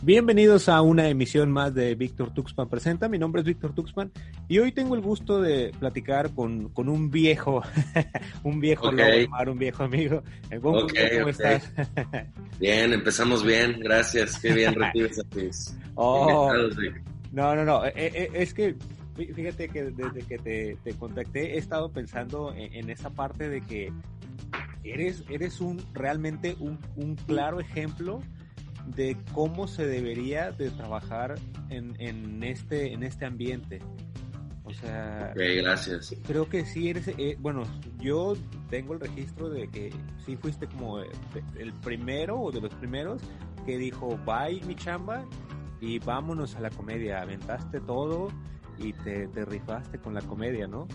Bienvenidos a una emisión más de Víctor Tuxpan Presenta. Mi nombre es Víctor Tuxpan y hoy tengo el gusto de platicar con, con un viejo, un viejo okay. lobo, un viejo amigo. ¿Cómo, okay, ¿cómo okay. estás? bien, empezamos bien, gracias. Qué bien recibes a tus oh, No, no, no. Es que fíjate que desde que te, te contacté he estado pensando en, en, esa parte de que eres, eres un realmente un, un claro ejemplo de cómo se debería de trabajar en, en, este, en este ambiente. O sea, okay, gracias. Creo que sí eres, eh, bueno, yo tengo el registro de que sí fuiste como el primero o de los primeros que dijo, bye mi chamba y vámonos a la comedia. Aventaste todo y te, te rifaste con la comedia, ¿no?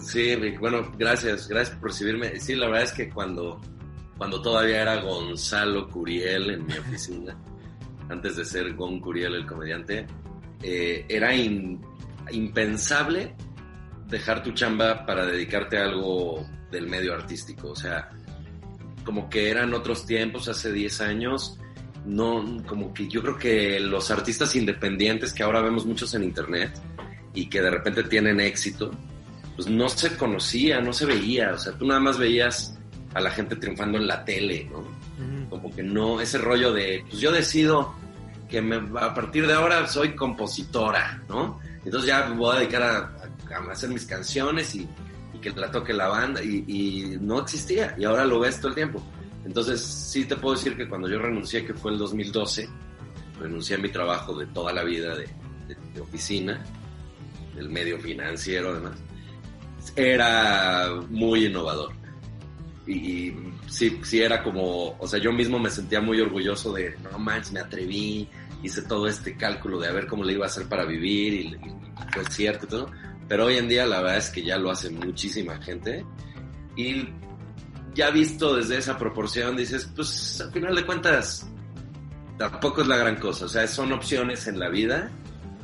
Sí, Rick, bueno, gracias, gracias por recibirme. Sí, la verdad es que cuando, cuando todavía era Gonzalo Curiel en mi oficina, antes de ser Gon Curiel el comediante, eh, era impensable dejar tu chamba para dedicarte a algo del medio artístico. O sea, como que eran otros tiempos, hace 10 años, no, como que yo creo que los artistas independientes que ahora vemos muchos en internet y que de repente tienen éxito, pues no se conocía, no se veía. O sea, tú nada más veías a la gente triunfando en la tele, ¿no? Uh -huh. Como que no, ese rollo de, pues yo decido que me, a partir de ahora soy compositora, ¿no? Entonces ya me voy a dedicar a, a, a hacer mis canciones y, y, que la toque la banda y, y, no existía y ahora lo ves todo el tiempo. Entonces sí te puedo decir que cuando yo renuncié, que fue el 2012, renuncié a mi trabajo de toda la vida de, de, de oficina, del medio financiero además, era muy innovador. Y, sí, sí era como, o sea, yo mismo me sentía muy orgulloso de, no manches, me atreví, hice todo este cálculo de a ver cómo le iba a hacer para vivir y, y fue cierto y todo. Pero hoy en día la verdad es que ya lo hace muchísima gente y ya visto desde esa proporción dices, pues al final de cuentas tampoco es la gran cosa, o sea, son opciones en la vida.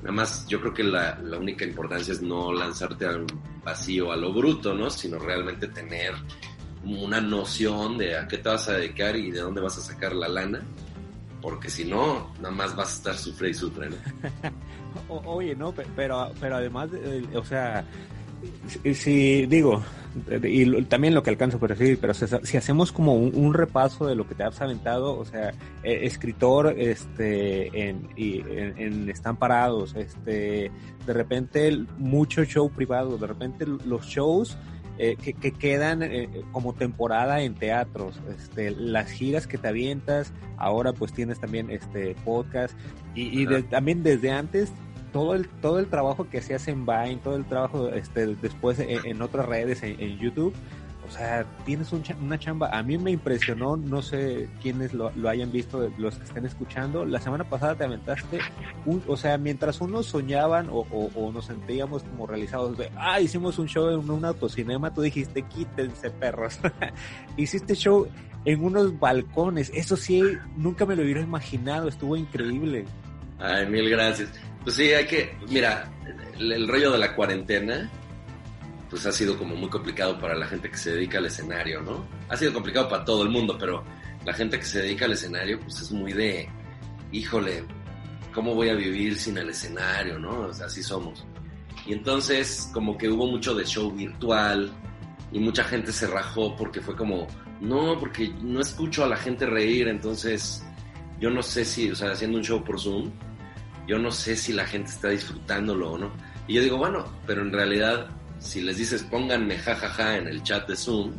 Nada más yo creo que la, la única importancia es no lanzarte al vacío, a lo bruto, ¿no? Sino realmente tener una noción de a qué te vas a dedicar y de dónde vas a sacar la lana, porque si no, nada más vas a estar sufre y sufre, ¿no? Oye, no, pero, pero además, o sea, si, digo, y también lo que alcanzo por decir, pero si hacemos como un, repaso de lo que te has aventado, o sea, eh, escritor, este, en, en, están parados, este, de repente mucho show privado, de repente los shows eh, que, que, quedan eh, como temporada en teatros, este, las giras que te avientas, ahora pues tienes también este podcast y, y de, también desde antes todo el todo el trabajo que hacías en Vine, todo el trabajo este después en, en otras redes, en, en, YouTube, o sea, tienes un, una chamba. A mí me impresionó, no sé quiénes lo, hayan visto, los que estén escuchando. La semana pasada te aventaste, un, o sea, mientras unos soñaban o, nos sentíamos como realizados de, ah, hicimos un show en un autocinema, tú dijiste, quítense perros. Hiciste show en unos balcones, eso sí, nunca me lo hubiera imaginado, estuvo increíble. Ay, mil gracias. Pues sí, hay que, mira, el, rollo de la cuarentena, pues ha sido como muy complicado para la gente que se dedica al escenario, ¿no? Ha sido complicado para todo el mundo, pero la gente que se dedica al escenario, pues es muy de, híjole, ¿cómo voy a vivir sin el escenario, no? O sea, así somos. Y entonces, como que hubo mucho de show virtual y mucha gente se rajó porque fue como, no, porque no escucho a la gente reír, entonces yo no sé si, o sea, haciendo un show por Zoom, yo no sé si la gente está disfrutándolo o no. Y yo digo, bueno, pero en realidad, si les dices pónganme jajaja ja, ja en el chat de Zoom,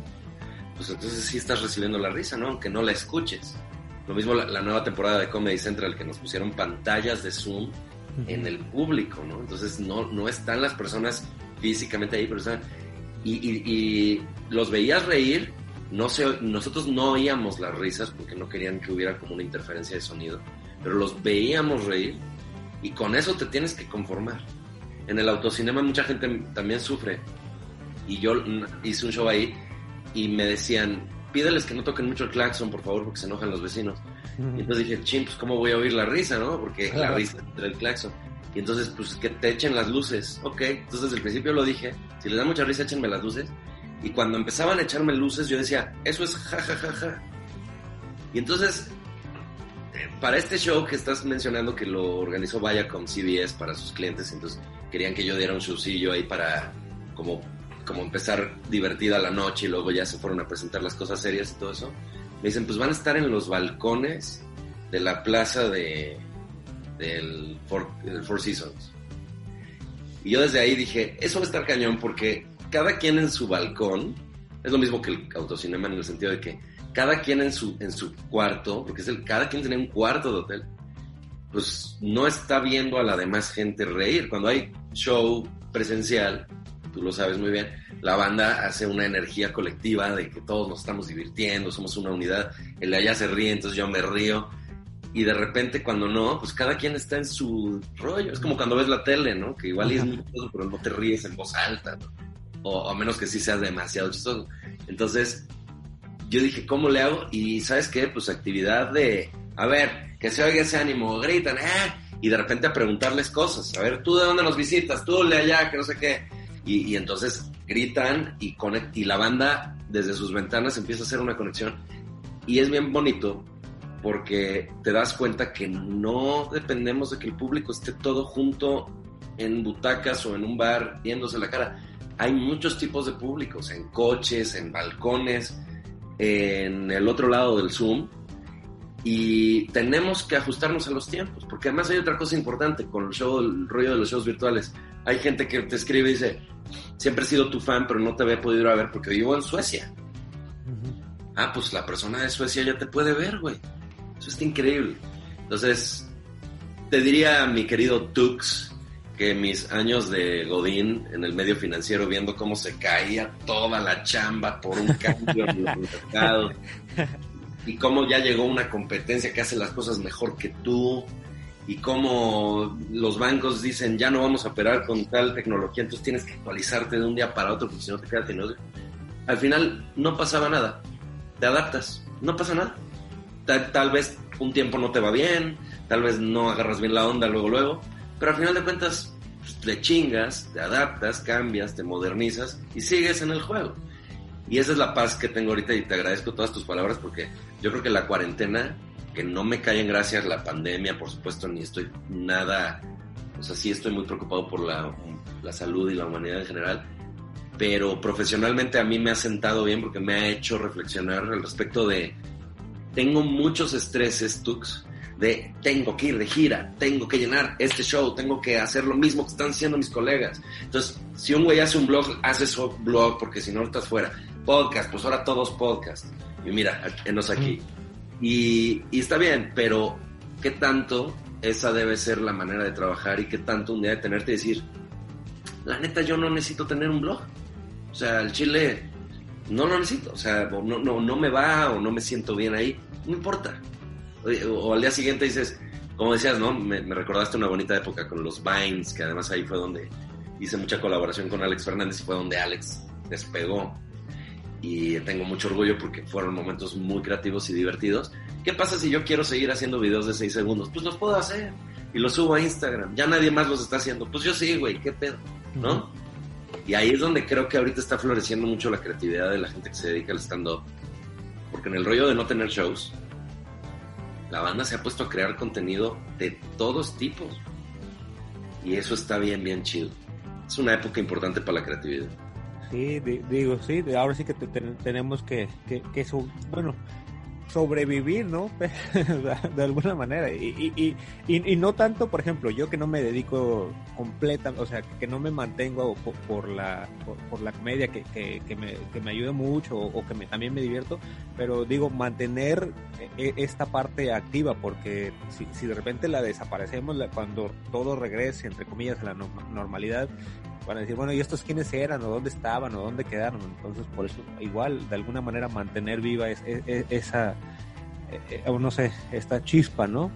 pues entonces sí estás recibiendo la risa, ¿no? Aunque no la escuches. Lo mismo la, la nueva temporada de Comedy Central que nos pusieron pantallas de Zoom uh -huh. en el público, ¿no? Entonces no, no están las personas físicamente ahí, pero están... Y, y, y los veías reír, no se, nosotros no oíamos las risas porque no querían que hubiera como una interferencia de sonido, pero los veíamos reír y con eso te tienes que conformar. En el autocinema mucha gente también sufre. Y yo hice un show ahí y me decían, pídeles que no toquen mucho el claxon, por favor, porque se enojan los vecinos. Uh -huh. Y entonces dije, ching, pues cómo voy a oír la risa, ¿no? Porque claro. la risa entre el claxon. Y entonces, pues que te echen las luces. Ok, entonces desde el principio lo dije, si les da mucha risa, échenme las luces. Y cuando empezaban a echarme luces, yo decía, eso es ja, ja, ja, ja. Y entonces para este show que estás mencionando que lo organizó Viacom CBS para sus clientes, entonces querían que yo diera un showcillo ahí para como, como empezar divertida la noche y luego ya se fueron a presentar las cosas serias y todo eso. Me dicen, pues van a estar en los balcones de la plaza de, del Four, Four Seasons. Y yo desde ahí dije, eso va a estar cañón porque cada quien en su balcón, es lo mismo que el autocinema en el sentido de que cada quien en su, en su cuarto, porque es el, cada quien tiene un cuarto de hotel, pues no está viendo a la demás gente reír. Cuando hay show presencial, tú lo sabes muy bien, la banda hace una energía colectiva de que todos nos estamos divirtiendo, somos una unidad, el de allá se ríe, entonces yo me río. Y de repente cuando no, pues cada quien está en su rollo. Es como cuando ves la tele, ¿no? Que igual es muy chistoso, pero no te ríes en voz alta, ¿no? O a menos que sí seas demasiado chistoso. Entonces, yo dije, ¿cómo le hago? Y ¿sabes qué? Pues actividad de, a ver, que se oiga ese ánimo, gritan, ¡eh! Y de repente a preguntarles cosas, a ver, ¿tú de dónde nos visitas? ¿Tú de allá? Que no sé qué. Y, y entonces gritan y, conect, y la banda desde sus ventanas empieza a hacer una conexión. Y es bien bonito porque te das cuenta que no dependemos de que el público esté todo junto en butacas o en un bar viéndose la cara. Hay muchos tipos de públicos, en coches, en balcones, en el otro lado del Zoom y tenemos que ajustarnos a los tiempos, porque además hay otra cosa importante con el show, el rollo de los shows virtuales. Hay gente que te escribe y dice, siempre he sido tu fan, pero no te había podido ir a ver porque vivo en Suecia. Ah, pues la persona de Suecia ya te puede ver, güey. Eso está increíble. Entonces, te diría, mi querido Tux, que mis años de Godín en el medio financiero, viendo cómo se caía toda la chamba por un cambio en el mercado, y cómo ya llegó una competencia que hace las cosas mejor que tú, y cómo los bancos dicen, ya no vamos a operar con tal tecnología, entonces tienes que actualizarte de un día para otro, porque si no te quedas sin Al final no pasaba nada, te adaptas, no pasa nada. Tal, tal vez un tiempo no te va bien, tal vez no agarras bien la onda luego, luego, pero al final de cuentas pues, te chingas, te adaptas, cambias, te modernizas y sigues en el juego. Y esa es la paz que tengo ahorita y te agradezco todas tus palabras porque yo creo que la cuarentena, que no me cae en gracias la pandemia, por supuesto, ni estoy nada, o sea, sí estoy muy preocupado por la, la salud y la humanidad en general, pero profesionalmente a mí me ha sentado bien porque me ha hecho reflexionar al respecto de, tengo muchos estreses, Tux, de tengo que ir de gira, tengo que llenar este show, tengo que hacer lo mismo que están haciendo mis colegas. Entonces, si un güey hace un blog, hace su blog porque si no estás fuera. Podcast, pues ahora todos podcast. Y mira, enos aquí. Y, está bien, pero ¿qué tanto esa debe ser la manera de trabajar y qué tanto un día de tenerte y decir, la neta yo no necesito tener un blog? O sea, el chile no lo necesito, o sea, no, no, no me va o no me siento bien ahí, no importa o, al día siguiente dices, como decías, ¿no? Me, recordaste una bonita época con los Vines, que además ahí fue donde hice mucha colaboración con Alex Fernández y fue donde Alex despegó. Y tengo mucho orgullo porque fueron momentos muy creativos y divertidos. ¿Qué pasa si yo quiero seguir haciendo videos de 6 segundos? Pues los puedo hacer y los subo a Instagram. Ya nadie más los está haciendo. Pues yo sí, güey, qué pedo, ¿no? Y ahí es donde creo que ahorita está floreciendo mucho la creatividad de la gente que se dedica al stand-up. Porque en el rollo de no tener shows, la banda se ha puesto a crear contenido de todos tipos. Y eso está bien, bien chido. Es una época importante para la creatividad. Sí, digo, sí, ahora sí que tenemos que, que, que eso, bueno, sobrevivir, ¿no? de alguna manera. Y, y, y, y, no tanto, por ejemplo, yo que no me dedico completa, o sea, que no me mantengo por, la, por, la comedia, que, que, que, me, que me ayude mucho o, que me, también me divierto, pero digo, mantener e, esta parte activa, porque si, si de repente la desaparecemos, cuando todo regrese, entre comillas, a la normalidad, van a decir, bueno, ¿y estos quiénes eran? ¿O dónde estaban? ¿O dónde quedaron? Entonces, por eso, igual, de alguna manera, mantener viva esa, eh, eh, no sé, esta chispa, ¿no?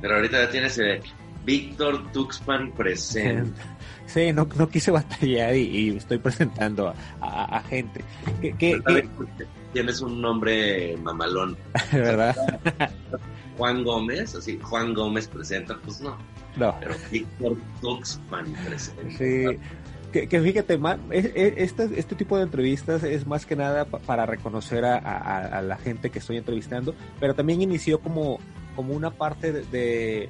Pero ahorita ya tienes eh, Víctor Tuxpan presente. Sí, no, no quise batallar y, estoy presentando a, gente. ¿Qué, Tienes un nombre mamalón. ¿Verdad? Juan Gómez, así, Juan Gómez presenta, pues no. No. Pero Víctor Tuxpan presenta. Sí. Que, fíjate, este, este tipo de entrevistas es más que nada para reconocer a, la gente que estoy entrevistando, pero también inició como como una parte de, de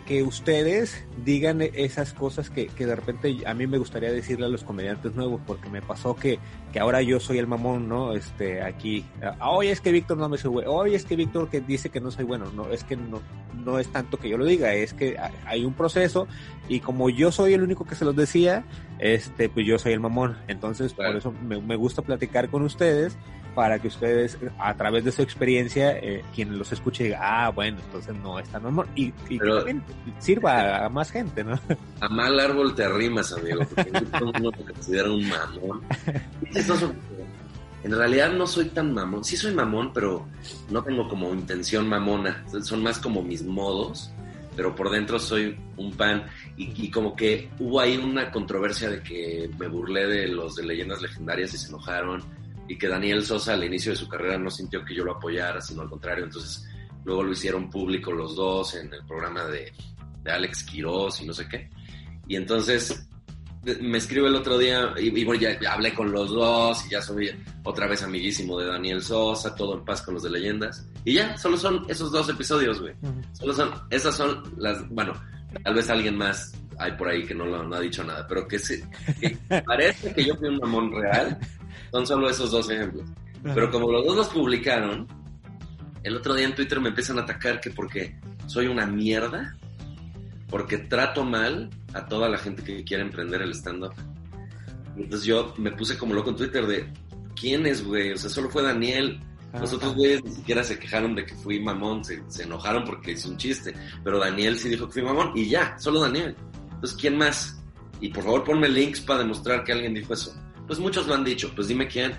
que ustedes digan esas cosas que, que, de repente a mí me gustaría decirle a los comediantes nuevos, porque me pasó que, que ahora yo soy el mamón, ¿no? Este, aquí, hoy es que Víctor no me soy bueno, hoy es que Víctor que dice que no soy bueno, no, es que no, no es tanto que yo lo diga, es que hay un proceso y como yo soy el único que se los decía, este, pues yo soy el mamón, entonces por eso me, me gusta platicar con ustedes para que ustedes, a través de su experiencia, eh, quien los escuche diga, ah, bueno, entonces no es tan normal. Y, y también sirva a más gente, ¿no? A mal árbol te arrimas, amigo, porque uno te considera un mamón. En realidad no soy tan mamón. Sí soy mamón, pero no tengo como intención mamona. Son más como mis modos, pero por dentro soy un pan. Y, y, como que hubo ahí una controversia de que me burlé de los de leyendas legendarias y se enojaron y que Daniel Sosa al inicio de su carrera no sintió que yo lo apoyara, sino al contrario. Entonces luego lo hicieron público los dos en el programa de, de Alex Quiroz y no sé qué. Y entonces me escribe el otro día y, y bueno, ya, ya, hablé con los dos y ya soy otra vez amiguísimo de Daniel Sosa, todo en paz con los de leyendas. Y ya, solo son esos dos episodios, güey. Uh -huh. Solo son, esas son las, bueno, tal vez alguien más hay por ahí que no, lo, no ha dicho nada, pero que, se, que parece que yo fui un mamón real. Son solo esos dos ejemplos. Pero como los dos los publicaron, el otro día en Twitter me empiezan a atacar que porque soy una mierda, porque trato mal a toda la gente que quiere emprender el stand-up. Entonces yo me puse como loco en Twitter de, ¿quién es, güey? O sea, solo fue Daniel. Los otros güeyes ni siquiera se quejaron de que fui mamón, se, se, enojaron porque hice un chiste. Pero Daniel sí dijo que fui mamón y ya, solo Daniel. Entonces, ¿quién más? Y por favor ponme links para demostrar que alguien dijo eso. Pues muchos lo han dicho, pues dime quién.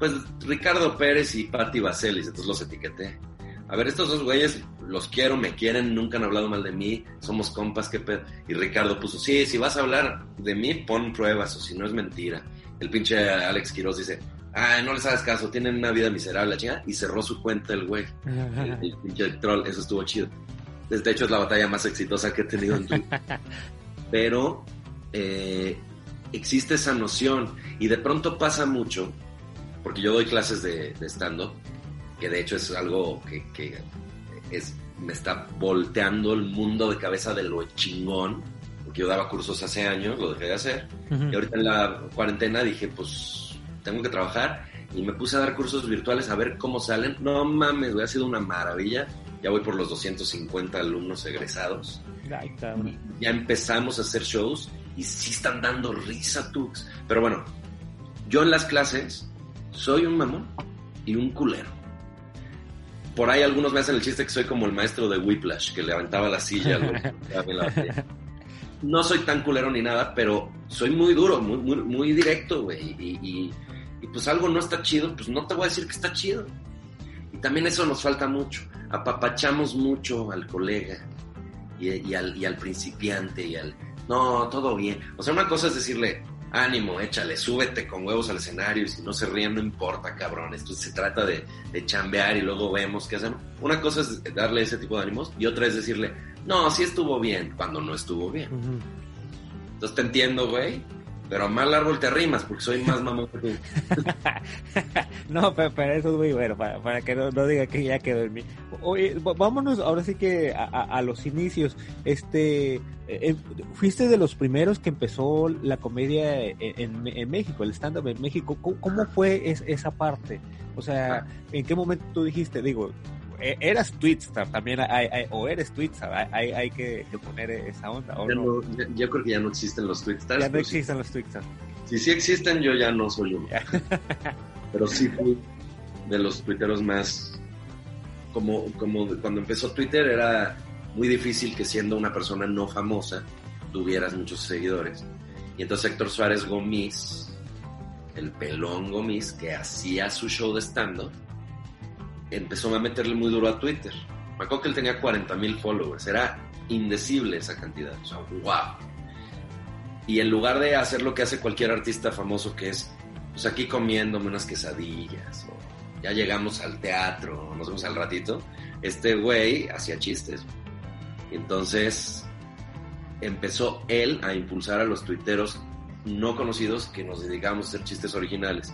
Pues Ricardo Pérez y Patti Vaselis, entonces los etiqueté. A ver, estos dos güeyes los quiero, me quieren, nunca han hablado mal de mí, somos compas, qué pedo. Y Ricardo puso, sí, si vas a hablar de mí, pon pruebas, o si no es mentira. El pinche Alex Quiroz dice, ah, no les hagas caso, tienen una vida miserable, la chingada, y cerró su cuenta el güey. el, el, pinche troll, eso estuvo chido. De hecho, es la batalla más exitosa que he tenido en Twitter. Pero eh, existe esa noción, y de pronto pasa mucho, porque yo doy clases de, de stand-up, que de hecho es algo que, que es, me está volteando el mundo de cabeza de lo chingón, porque yo daba cursos hace años, lo dejé de hacer, uh -huh. y ahorita en la cuarentena dije, pues tengo que trabajar, y me puse a dar cursos virtuales a ver cómo salen. No mames, güey, ha sido una maravilla. Ya voy por los 250 alumnos egresados. Ay, ya empezamos a hacer shows y sí están dando risa, Tux. Pero bueno, yo en las clases soy un mamón y un culero por ahí algunos me hacen el chiste que soy como el maestro de Whiplash, que levantaba la silla. no soy tan culero ni nada, pero soy muy duro, muy, muy, muy directo, güey. Y, y, y, pues algo no está chido, pues no te voy a decir que está chido. Y también eso nos falta mucho. Apapachamos mucho al colega y, y al, y al principiante y al... No, todo bien. O sea, una cosa es decirle, ánimo, échale, súbete con huevos al escenario y si no se ríen no importa, cabrón. Esto se trata de, de chambear y luego vemos qué hacemos. Una cosa es darle ese tipo de ánimos y otra es decirle, no, sí estuvo bien, cuando no estuvo bien. Uh -huh. Entonces te entiendo, güey, pero a mal árbol te arrimas porque soy más mamón que tú. no, pero, pero, eso es muy bueno, para, para que no, no, diga que ya quedó en mí. Oye, vámonos ahora sí que a, a, a los inicios. Este, eh, fuiste de los primeros que empezó la comedia en, en, en México, el stand-up en México. ¿Cómo, ¿Cómo, fue es, esa parte? O sea, ¿en qué momento tú dijiste, digo, eras Twitstar, también hay, hay, o eres Twitstar, hay, hay que, que, poner esa onda. ¿o no? No, yo creo que ya no existen los Twitstars. Ya no pues, existen los Twitstars. Si sí existen, yo ya no soy uno. Pero sí fui de los twitteros más. Como, como cuando empezó Twitter, era muy difícil que siendo una persona no famosa tuvieras muchos seguidores. Y entonces Héctor Suárez Gómez, el pelón Gómez, que hacía su show de stand-up, empezó a meterle muy duro a Twitter. Me acuerdo que él tenía 40 mil followers, era indecible esa cantidad, o sea, wow. Y en lugar de hacer lo que hace cualquier artista famoso, que es, pues aquí comiéndome unas quesadillas, o ya llegamos al teatro, nos vemos al ratito, este güey hacía chistes. Entonces empezó él a impulsar a los tuiteros no conocidos que nos dedicábamos a hacer chistes originales.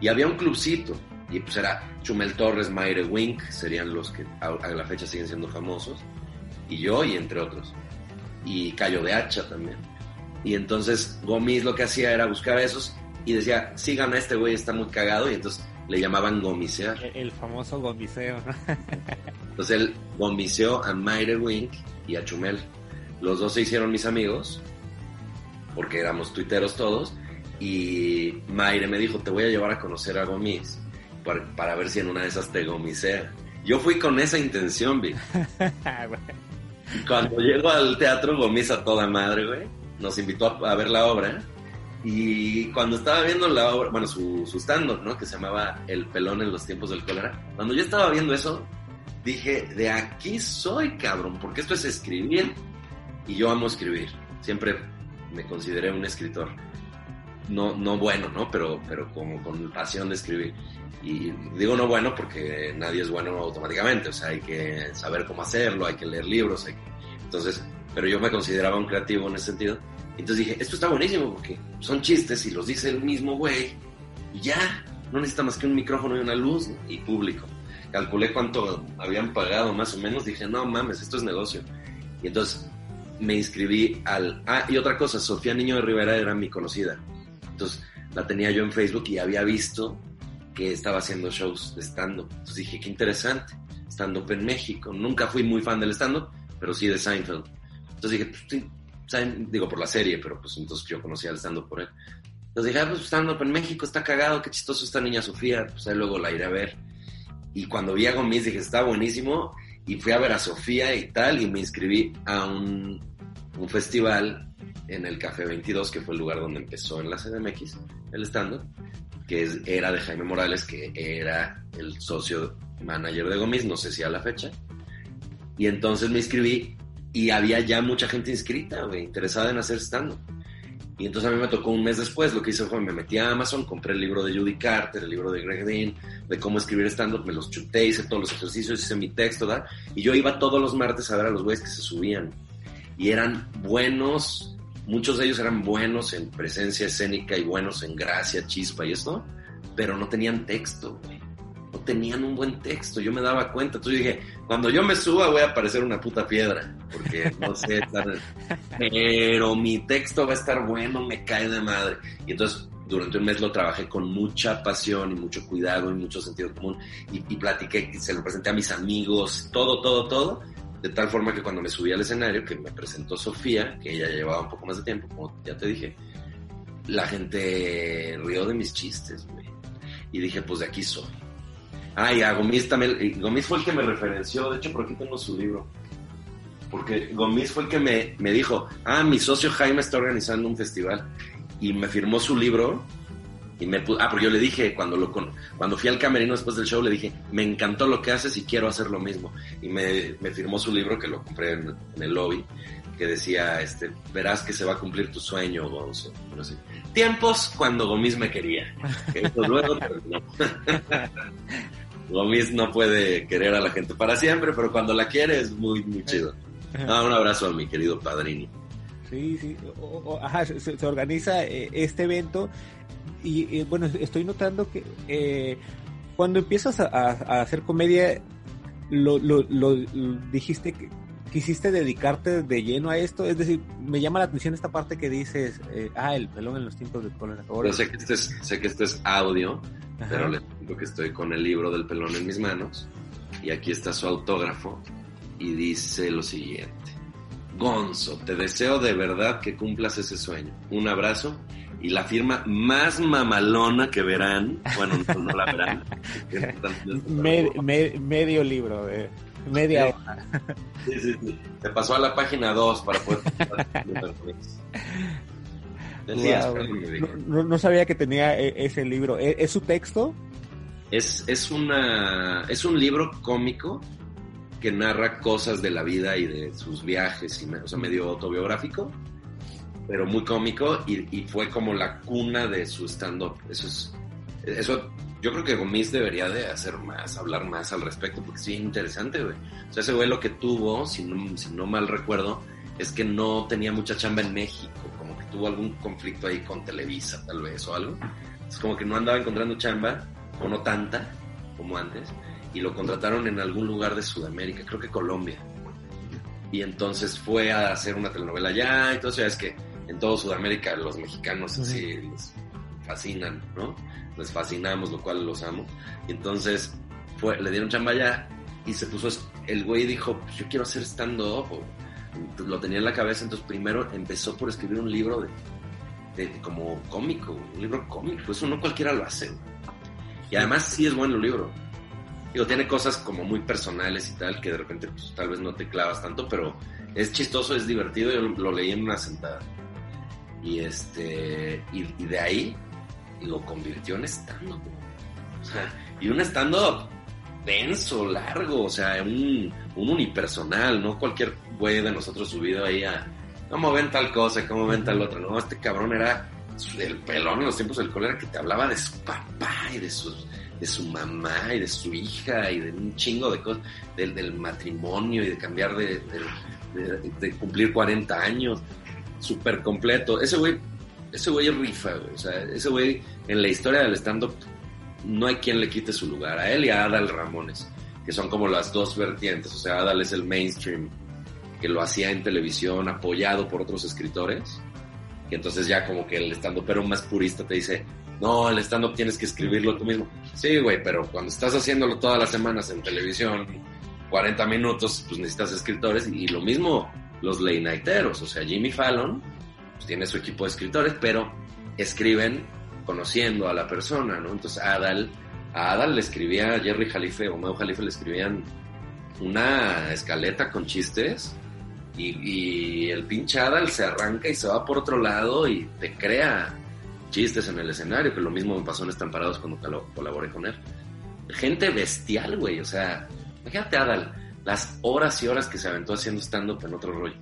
Y había un clubcito, Y pues era Chumel Torres, Mayre Wink, serían los que a, a la fecha siguen siendo famosos. Y yo, y entre otros. Y Cayo de Hacha también. Y entonces Gomis lo que hacía era buscar a esos y decía, sigan a este güey, está muy cagado. Y entonces le llamaban gomisear. El, el famoso gomiseo. Entonces él gomiseó a Mayre Wink y a Chumel. Los dos se hicieron mis amigos, porque éramos tuiteros todos. Y Mayre me dijo, te voy a llevar a conocer a Gomis para, para ver si en una de esas te gomisea. Yo fui con esa intención, vi. Cuando llego al teatro, Gomis a toda madre, güey. Nos invitó a, a ver la obra. Y cuando estaba viendo la obra, bueno, su, su stand-up, ¿no? Que se llamaba El pelón en los tiempos del cólera. Cuando yo estaba viendo eso, dije, de aquí soy, cabrón, porque esto es escribir. Y yo amo escribir. Siempre me consideré un escritor. No, no bueno, ¿no? Pero, pero como con pasión de escribir. Y digo no bueno porque nadie es bueno automáticamente. O sea, hay que saber cómo hacerlo, hay que leer libros. Hay que... Entonces, pero yo me consideraba un creativo en ese sentido. Entonces dije, esto está buenísimo porque son chistes y los dice el mismo güey y ya, no necesita más que un micrófono y una luz y público. Calculé cuánto habían pagado más o menos, dije, no mames, esto es negocio. Y entonces me inscribí al... Ah, y otra cosa, Sofía Niño de Rivera era mi conocida. Entonces la tenía yo en Facebook y había visto que estaba haciendo shows de stand-up. Entonces dije, qué interesante, stand-up en México. Nunca fui muy fan del stand-up, pero sí de Seinfeld. Entonces dije, pues, sí, ¿saben? digo por la serie, pero pues entonces yo conocía el stand-up por él. Entonces dije, ah, pues stand-up en México está cagado, qué chistoso esta niña Sofía, pues ahí luego la iré a ver. Y cuando vi a Gomis dije, está buenísimo, y fui a ver a Sofía y tal, y me inscribí a un, un festival en el Café 22, que fue el lugar donde empezó en la CDMX, el stand-up, que era de Jaime Morales, que era el socio manager de Gomis, no sé si a la fecha. Y entonces me inscribí y había ya mucha gente inscrita, güey, interesada en hacer stand-up. Y entonces a mí me tocó un mes después, lo que hice fue me metí a Amazon, compré el libro de Judy Carter, el libro de Greg Dean, de cómo escribir stand-up, me los chuté, hice todos los ejercicios, hice mi texto. Y yo iba todos los martes a ver a los güeyes que se subían. Y eran buenos, muchos de ellos eran buenos en presencia escénica y buenos en gracia, chispa y esto, pero no tenían texto, güey. No tenían un buen texto, yo me daba cuenta. Entonces dije, cuando yo me suba voy a parecer una puta piedra, porque no sé. Pero mi texto va a estar bueno, me cae de madre. Y entonces durante un mes lo trabajé con mucha pasión y mucho cuidado y mucho sentido común. Y, y platiqué, se lo presenté a mis amigos, todo, todo, todo. De tal forma que cuando me subí al escenario, que me presentó Sofía, que ella llevaba un poco más de tiempo, como ya te dije, la gente rió de mis chistes, güey. Y dije, pues de aquí soy. Ah, y a Gomis también. Gomis fue el que me referenció. De hecho, por aquí tengo su libro. Porque Gomis fue el que me, me dijo: Ah, mi socio Jaime está organizando un festival. Y me firmó su libro. Y me Ah, porque yo le dije, cuando, lo con... cuando fui al camerino después del show, le dije: Me encantó lo que haces y quiero hacer lo mismo. Y me, me firmó su libro, que lo compré en, en, el lobby. Que decía: este, Verás que se va a cumplir tu sueño, Gonzo. No sé. Tiempos cuando Gomis me quería. Que eso luego terminó. Gomis no puede querer a la gente para siempre, pero cuando la quiere es muy, muy chido. Ah, un abrazo a mi querido padrini. Sí, sí. O, o, ajá, se, se, organiza eh, este evento y eh, bueno, estoy notando que eh, cuando empiezas a, a, hacer comedia, lo, lo, lo, dijiste que quisiste dedicarte de lleno a esto, es decir, me llama la atención esta parte que dices, eh, ah, el pelón en los tiempos de cólera. Yo sé que este es, sé que este es audio, Ajá. pero les digo que estoy con el libro del pelón en mis manos y aquí está su autógrafo y dice lo siguiente. Gonzo, te deseo de verdad que cumplas ese sueño. Un abrazo y la firma más mamalona que verán, bueno, no, no la verán. med, med, medio libro, eh, media hoja. Sí, sí, sí. Se pasó a la página 2 para poder... Decías, wow. no, no, sabía que tenía e, ese libro. ¿Es, es su texto? Es, es, una, es un libro cómico que narra cosas de la vida y de sus viajes, y, o sea, medio autobiográfico, pero muy cómico y, y fue como la cuna de su stand-up. Eso es, eso yo creo que Gomis debería de hacer más, hablar más al respecto, porque es interesante, güey. O sea, ese güey lo que tuvo, si no, si no mal recuerdo, es que no tenía mucha chamba en México, como que tuvo algún conflicto ahí con Televisa, tal vez, o algo. Es como que no andaba encontrando chamba, o no tanta, como antes, y lo contrataron en algún lugar de Sudamérica, creo que Colombia. Y entonces fue a hacer una telenovela allá, entonces ya es que en todo Sudamérica los mexicanos así les fascinan, ¿no? Les fascinamos, lo cual los amo. Y entonces fue, le dieron chamba allá y se puso, el güey dijo, pues yo quiero hacer stand-up, lo tenía en la cabeza, entonces primero empezó por escribir un libro de, de como cómico, un libro cómico, eso no cualquiera lo hace. Y además sí es bueno el libro. Digo, tiene cosas como muy personales y tal, que de repente pues, tal vez no te clavas tanto, pero es chistoso, es divertido, yo lo leí en una sentada. Y este, y, de ahí lo convirtió en stand-up. O sea, y un stand-up denso, largo, o sea, un, un unipersonal, no cualquier güey de nosotros subido ahí a cómo ven tal cosa, cómo ven tal otra. No, este cabrón era el pelón en los tiempos del cólera que te hablaba de su papá y de su, de su mamá y de su hija y de un chingo de cosas, del, del matrimonio y de cambiar de, de, cumplir 40 años, súper completo. Ese güey, ese güey rifa, güey. O sea, ese güey en la historia del stand-up no hay quien le quite su lugar. A él y a Adal Ramones, que son como las dos vertientes. O sea, Adal es el mainstream que lo hacía en televisión apoyado por otros escritores. Y entonces ya como que el stand-up pero más purista te dice, no, el stand-up tienes que escribirlo tú mismo. Sí, güey, pero cuando estás haciéndolo todas las semanas en televisión, 40 minutos, pues necesitas escritores. Y lo mismo los late nighteros. O sea, Jimmy Fallon pues, tiene su equipo de escritores, pero escriben conociendo a la persona, ¿no? Entonces Adal, a Adal le escribía Jerry Jalife o Meo Jalife le escribían una escaleta con chistes y, el pinche Adal se arranca y se va por otro lado y te crea chistes en el escenario, que lo mismo me pasó en Estamparados cuando colaboré con él. Gente bestial, güey, o sea, imagínate Adal, las horas y horas que se aventó haciendo stand-up en otro rollo.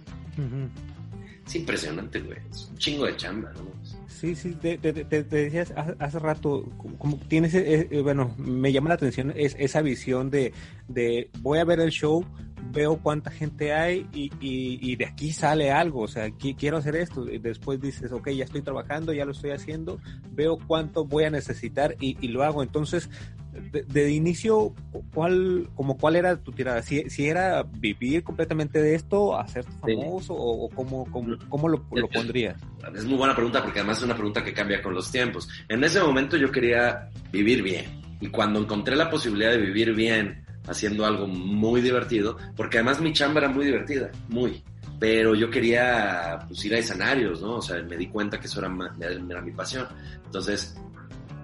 Es impresionante, güey, es un chingo de chamba, ¿no? Sí, sí, te, decías hace, rato, como, tienes, eh, eh, bueno, me llama la atención es, esa visión de, de voy a ver el show, veo cuánta gente hay y, y, de aquí sale algo, o sea, quiero hacer esto. Y después dices, ok, ya estoy trabajando, ya lo estoy haciendo, veo cuánto voy a necesitar y, y lo hago. Entonces, de, inicio, ¿cuál, como cuál era tu tirada? ¿Si, si era vivir completamente de esto, hacerte famoso o, cómo, cómo, lo, lo, pondrías? Es muy buena pregunta porque además es una pregunta que cambia con los tiempos. En ese momento yo quería vivir bien y cuando encontré la posibilidad de vivir bien haciendo algo muy divertido, porque además mi chamba era muy divertida, muy. Pero yo quería pues, ir a escenarios, ¿no? O sea, me di cuenta que eso era, mi pasión. Entonces,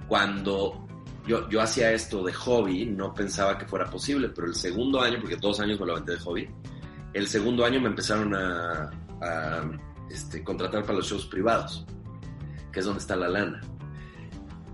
cuando yo, yo hacía esto de hobby, no pensaba que fuera posible, pero el segundo año, porque dos años me lo aventé de hobby, el segundo año me empezaron a, este, contratar para los shows privados, que es donde está la lana.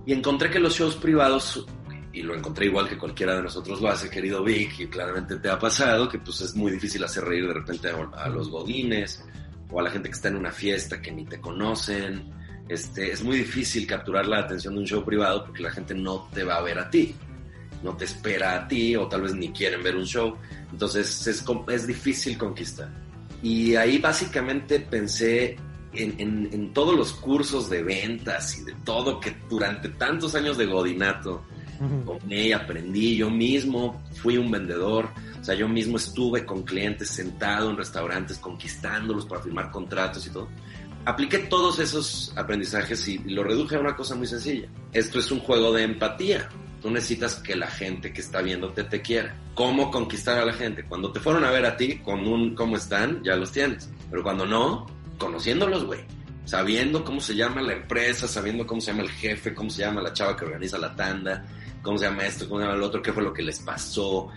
Y encontré que los shows privados, y lo encontré igual que cualquiera de nosotros lo hace, querido Vic, y claramente te ha pasado, que pues es muy difícil hacer reír de repente a, los godines o a la gente que está en una fiesta que ni te conocen este, es muy difícil capturar la atención de un show privado porque la gente no te va a ver a ti, no te espera a ti o tal vez ni quieren ver un show. Entonces es, es difícil conquistar. Y ahí básicamente pensé en, en, todos los cursos de ventas y de todo que durante tantos años de godinato y aprendí, yo mismo fui un vendedor, o sea, yo mismo estuve con clientes sentado en restaurantes conquistándolos para firmar contratos y todo apliqué todos esos aprendizajes y lo reduje a una cosa muy sencilla. Esto es un juego de empatía. Tú necesitas que la gente que está viéndote te quiera. ¿Cómo conquistar a la gente? Cuando te fueron a ver a ti con un cómo están, ya los tienes. Pero cuando no, conociéndolos, güey. Sabiendo cómo se llama la empresa, sabiendo cómo se llama el jefe, cómo se llama la chava que organiza la tanda, cómo se llama esto, cómo se llama el otro, qué fue lo que les pasó,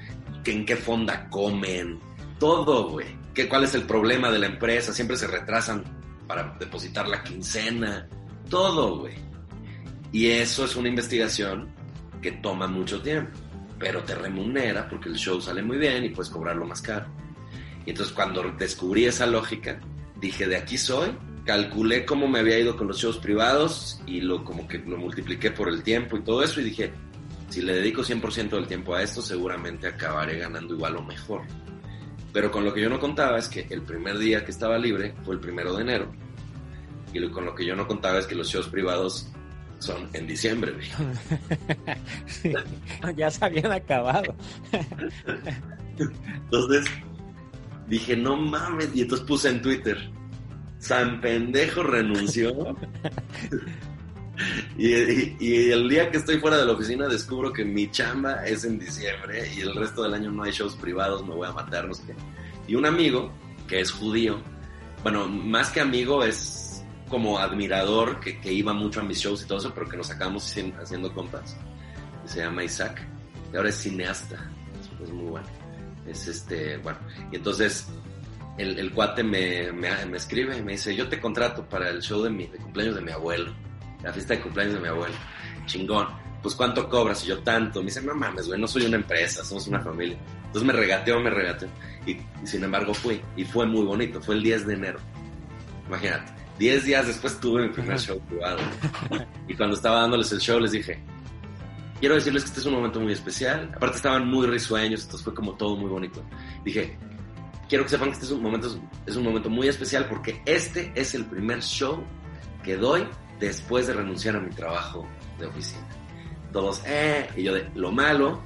en qué fonda comen, todo, güey. ¿Cuál es el problema de la empresa? Siempre se retrasan para depositar la quincena, todo, güey. Y eso es una investigación que toma mucho tiempo, pero te remunera porque el show sale muy bien y puedes cobrarlo más caro. Y entonces cuando descubrí esa lógica, dije, de aquí soy, calculé cómo me había ido con los shows privados y lo como que lo multipliqué por el tiempo y todo eso y dije, si le dedico 100% del tiempo a esto, seguramente acabaré ganando igual o mejor. Pero con lo que yo no contaba es que el primer día que estaba libre fue el primero de enero. Y con lo que yo no contaba es que los shows privados son en diciembre, sí, ya se habían acabado. Entonces dije, no mames, y entonces puse en Twitter, San Pendejo renunció. y, el día que estoy fuera de la oficina descubro que mi chamba es en diciembre y el resto del año no hay shows privados, me voy a matar, no sé qué. Y un amigo, que es judío, bueno, más que amigo es como admirador, que, iba mucho a mis shows y todo eso, pero que nos acabamos haciendo compas. Se llama Isaac, y ahora es cineasta, es muy bueno. Es este, bueno, y entonces el, el cuate me, me, me, escribe y me dice, yo te contrato para el show de, mi, de cumpleaños de mi abuelo, la fiesta de cumpleaños de mi abuelo. Chingón. Pues ¿cuánto cobras? Y yo tanto. Me dice, no mames, güey, no soy una empresa, somos una familia. Entonces me regateó, me regateó. Y, sin embargo fui. Y fue muy bonito. Fue el 10 de enero. Imagínate. 10 días después tuve mi primer show privado. Y cuando estaba dándoles el show les dije, quiero decirles que este es un momento muy especial. Aparte estaban muy risueños, entonces fue como todo muy bonito. Dije, quiero que sepan que este es un momento, es un momento muy especial porque este es el primer show que doy después de renunciar a mi trabajo de oficina. Todos, eh, y yo de, lo malo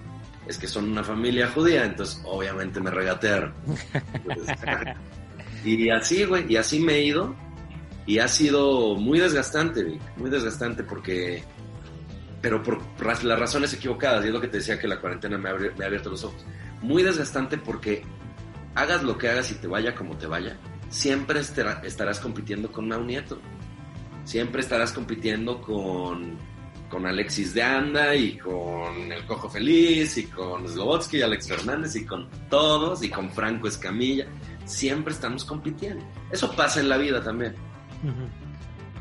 es que son una familia judía, entonces obviamente me regatearon. y así, güey, y así me he ido. Y ha sido muy desgastante, muy desgastante porque, pero por las razones equivocadas, y es lo que te decía que la cuarentena me me ha abierto los ojos. Muy desgastante porque hagas lo que hagas y te vaya como te vaya, siempre estarás compitiendo con Mau Nieto. Siempre estarás compitiendo con, con Alexis de Anda y con El Cojo Feliz y con Slobotsky y Alex Fernández y con todos y con Franco Escamilla. Siempre estamos compitiendo. Eso pasa en la vida también.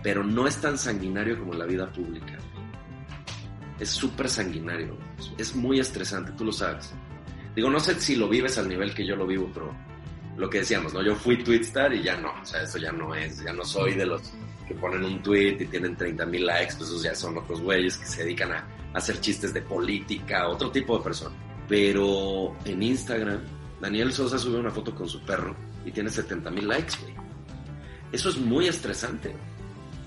Pero no es tan sanguinario como la vida pública. Es súper sanguinario. Es muy estresante, tú lo sabes. Digo, no sé si lo vives al nivel que yo lo vivo, pero lo que decíamos, ¿no? Yo fui Twitstar y ya no, o sea, eso ya no es, ya no soy de los que ponen un tweet y tienen 30 mil likes, pues esos ya son otros güeyes que se dedican a, hacer chistes de política, otro tipo de persona. Pero en Instagram, Daniel Sosa sube una foto con su perro y tiene 70 mil likes, güey. Eso es muy estresante.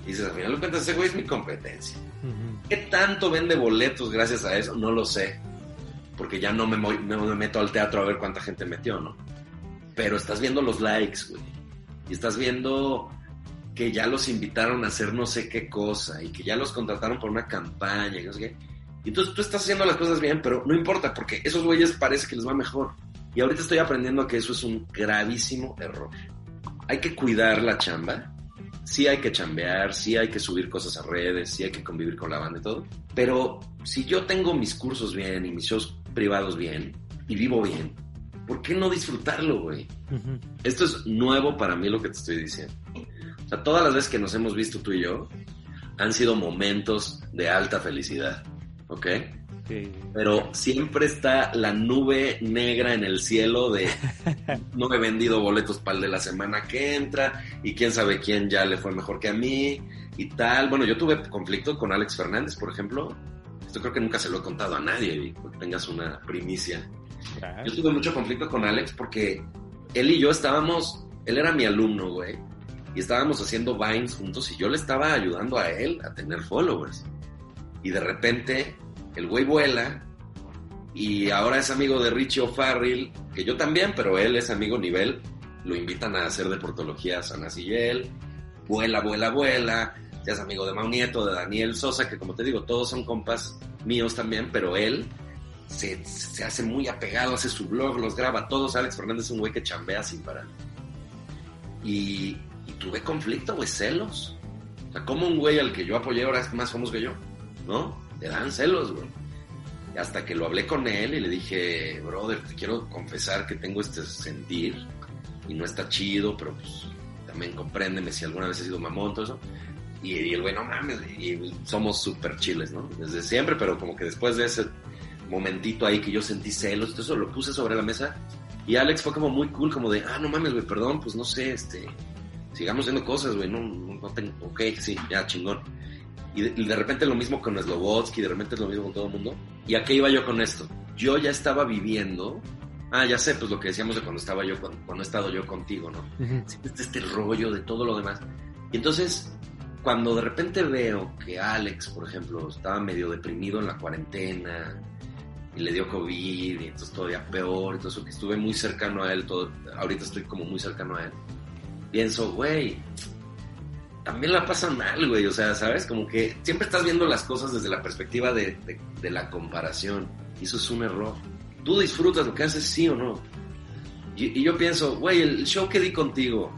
Y dices, al final lo cuentas, ese güey es mi competencia. ¿Qué tanto vende boletos gracias a eso? No lo sé porque ya no me, me meto al teatro a ver cuánta gente metió, ¿no? Pero estás viendo los likes, güey. Y estás viendo que ya los invitaron a hacer no sé qué cosa y que ya los contrataron por una campaña y no sé qué. Y entonces tú estás haciendo las cosas bien, pero no importa porque esos güeyes parece que les va mejor. Y ahorita estoy aprendiendo que eso es un gravísimo error. Hay que cuidar la chamba. Sí hay que chambear, sí hay que subir cosas a redes, sí hay que convivir con la banda y todo. Pero si yo tengo mis cursos bien y mis shows privados bien y vivo bien, ¿por qué no disfrutarlo, güey? Esto es nuevo para mí lo que te estoy diciendo. O sea, todas las veces que nos hemos visto tú y yo han sido momentos de alta felicidad, ¿ok? Pero siempre está la nube negra en el cielo de no he vendido boletos para el de la semana que entra y quién sabe quién ya le fue mejor que a mí y tal. Bueno, yo tuve conflicto con Alex Fernández, por ejemplo, esto creo que nunca se lo he contado a nadie y tengas una primicia. Yo tuve mucho conflicto con Alex porque él y yo estábamos, él era mi alumno, güey, y estábamos haciendo Vines juntos y yo le estaba ayudando a él a tener followers. Y de repente el güey vuela y ahora es amigo de Richie O'Farrill, que yo también, pero él es amigo nivel, lo invitan a hacer deportología a San él vuela, vuela, vuela, ya es amigo de Mau Nieto, de Daniel Sosa, que como te digo, todos son compas míos también, pero él se, hace muy apegado, hace su blog, los graba todos. Alex Fernández es un güey que chambea sin parar. Y, tuve conflicto, güey, celos. O sea, como un güey al que yo apoyé ahora es más famoso que yo, ¿no? Te dan celos, güey. Y hasta que lo hablé con él y le dije, brother, te quiero confesar que tengo este sentir y no está chido, pero pues también compréndeme si alguna vez he sido mamón, todo eso. Y, el güey, no mames, y somos súper chiles, ¿no? Desde siempre, pero como que después de ese momentito ahí que yo sentí celos, todo eso lo puse sobre la mesa. Y Alex fue como muy cool, como de, ah, no mames, güey, perdón, pues no sé, este, sigamos haciendo cosas, güey, no, no, tengo, ok, sí, ya, chingón. Y de, repente lo mismo con Slobodsky, de repente es lo mismo con todo el mundo. ¿Y a qué iba yo con esto? Yo ya estaba viviendo, ah, ya sé, pues lo que decíamos de cuando estaba yo, cuando, he estado yo contigo, ¿no? este rollo de todo lo demás. Y entonces cuando de repente veo que Alex, por ejemplo, estaba medio deprimido en la cuarentena y le dio COVID y entonces todavía peor, entonces que estuve muy cercano a él, todo, ahorita estoy como muy cercano a él, pienso, güey, también la pasan mal, güey, o sea, ¿sabes? Como que siempre estás viendo las cosas desde la perspectiva de, de la comparación y eso es un error. Tú disfrutas lo que haces, sí o no. Y, yo pienso, güey, el show que di contigo,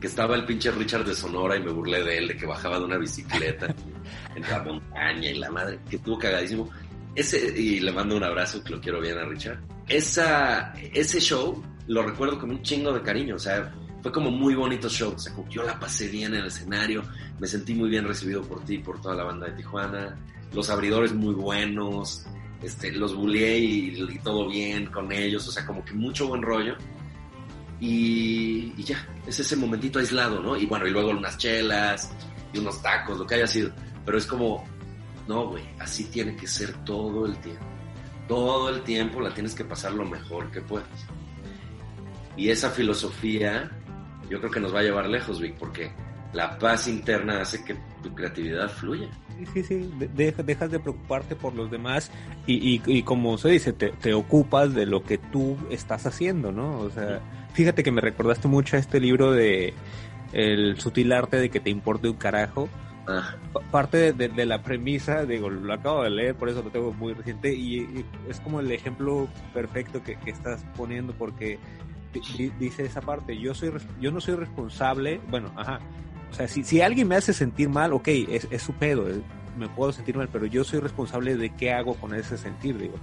que estaba el pinche Richard de Sonora y me burlé de él, de que bajaba de una bicicleta en la montaña y la madre, que estuvo cagadísimo. Ese, y le mando un abrazo, que lo quiero bien a Richard. Esa, ese show lo recuerdo con un chingo de cariño, o sea, fue como muy bonito show, o sea, yo la pasé bien en el escenario, me sentí muy bien recibido por ti, por toda la banda de Tijuana, los abridores muy buenos, este, los bullié y, todo bien con ellos, o sea, como que mucho buen rollo. Y, ya, es ese momentito aislado, ¿no? Y bueno, y luego unas chelas y unos tacos, lo que haya sido. Pero es como, no, güey, así tiene que ser todo el tiempo. Todo el tiempo la tienes que pasar lo mejor que puedas. Y esa filosofía yo creo que nos va a llevar lejos, Vic, porque la paz interna hace que tu creatividad fluya. Sí, sí, sí, dejas de preocuparte por los demás y, y, como se dice, te, te, ocupas de lo que tú estás haciendo, ¿no? O sea, fíjate que me recordaste mucho a este libro de El sutil arte de que te importe un carajo. Ah. Parte de, la premisa, digo, lo acabo de leer, por eso lo tengo muy reciente, y, es como el ejemplo perfecto que, que estás poniendo, porque dice esa parte, yo soy yo no soy responsable, bueno, ajá, o sea, si, si alguien me hace sentir mal, ok, es, es su pedo, eh, me puedo sentir mal, pero yo soy responsable de qué hago con ese sentir. Digo,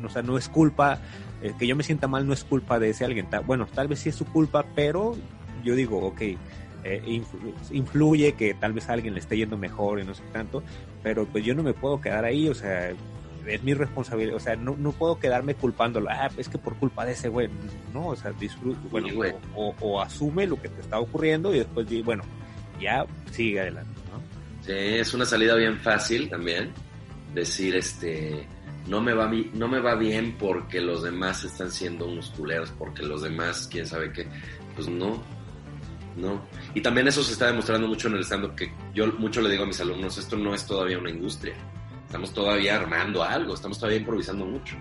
no, o sea, no es culpa, eh, que yo me sienta mal no es culpa de ese alguien. bueno, tal vez sí es su culpa, pero yo digo, ok, eh, influye que tal vez a alguien le esté yendo mejor y no sé tanto, pero pues yo no me puedo quedar ahí, o sea, es mi responsabilidad, o sea, no, no puedo quedarme culpándolo, ah, es que por culpa de ese güey, no, o sea, disfruta, bueno, o, o, asume lo que te está ocurriendo y después, bueno, ya sigue adelante, ¿no? Sí, es una salida bien fácil también. Decir, este, no me va, no me va bien porque los demás están siendo unos culeros, porque los demás, quién sabe qué. Pues no, no. Y también eso se está demostrando mucho en el stand que yo mucho le digo a mis alumnos, esto no es todavía una industria. Estamos todavía armando algo, estamos todavía improvisando mucho.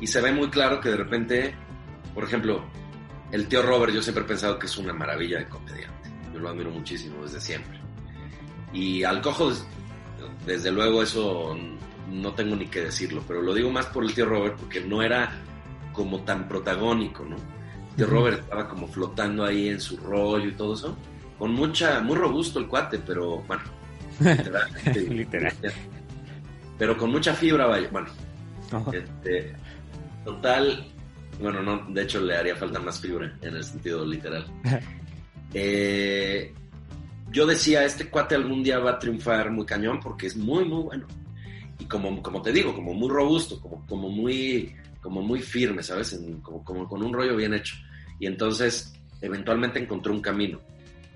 Y se ve muy claro que de repente, por ejemplo, el tío Robert, yo siempre he pensado que es una maravilla de comediante lo admiro muchísimo desde siempre. Y al cojo, desde luego eso no tengo ni que decirlo, pero lo digo más por el tío Robert porque no era como tan protagónico, ¿no? El tío Robert estaba como flotando ahí en su rollo y todo eso, con mucha, muy robusto el cuate, pero bueno, literal. Pero con mucha fibra, vaya, bueno, este, total, bueno, no, de hecho le haría falta más fibra en el sentido literal. Eh, yo decía, este cuate algún día va a triunfar muy cañón porque es muy, muy bueno. Y como, como te digo, como muy robusto, como, como, muy, como muy firme, ¿sabes? como, como con un rollo bien hecho. Y entonces, eventualmente encontró un camino,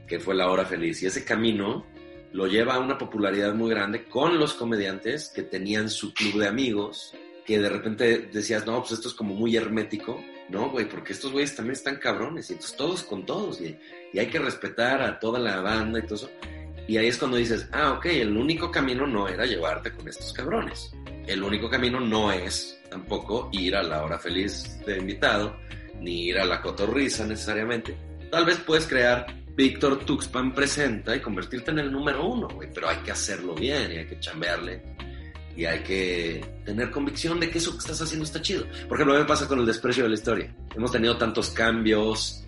que fue la hora feliz. Y ese camino lo lleva a una popularidad muy grande con los comediantes que tenían su club de amigos, que de repente decías, no, pues esto es como muy hermético. No, güey, porque estos güeyes también están cabrones. Y entonces todos con todos. Y, y hay que respetar a toda la banda y todo eso. Y ahí es cuando dices, ah, ok, el único camino no era llevarte con estos cabrones. El único camino no es tampoco ir a la hora feliz de invitado, ni ir a la cotorriza necesariamente. Tal vez puedes crear Víctor Tuxpan presenta y convertirte en el número uno, pero hay que hacerlo bien y hay que chambearle y hay que tener convicción de que eso que estás haciendo está chido. Por ejemplo, a mí me pasa con el desprecio de la historia. Hemos tenido tantos cambios,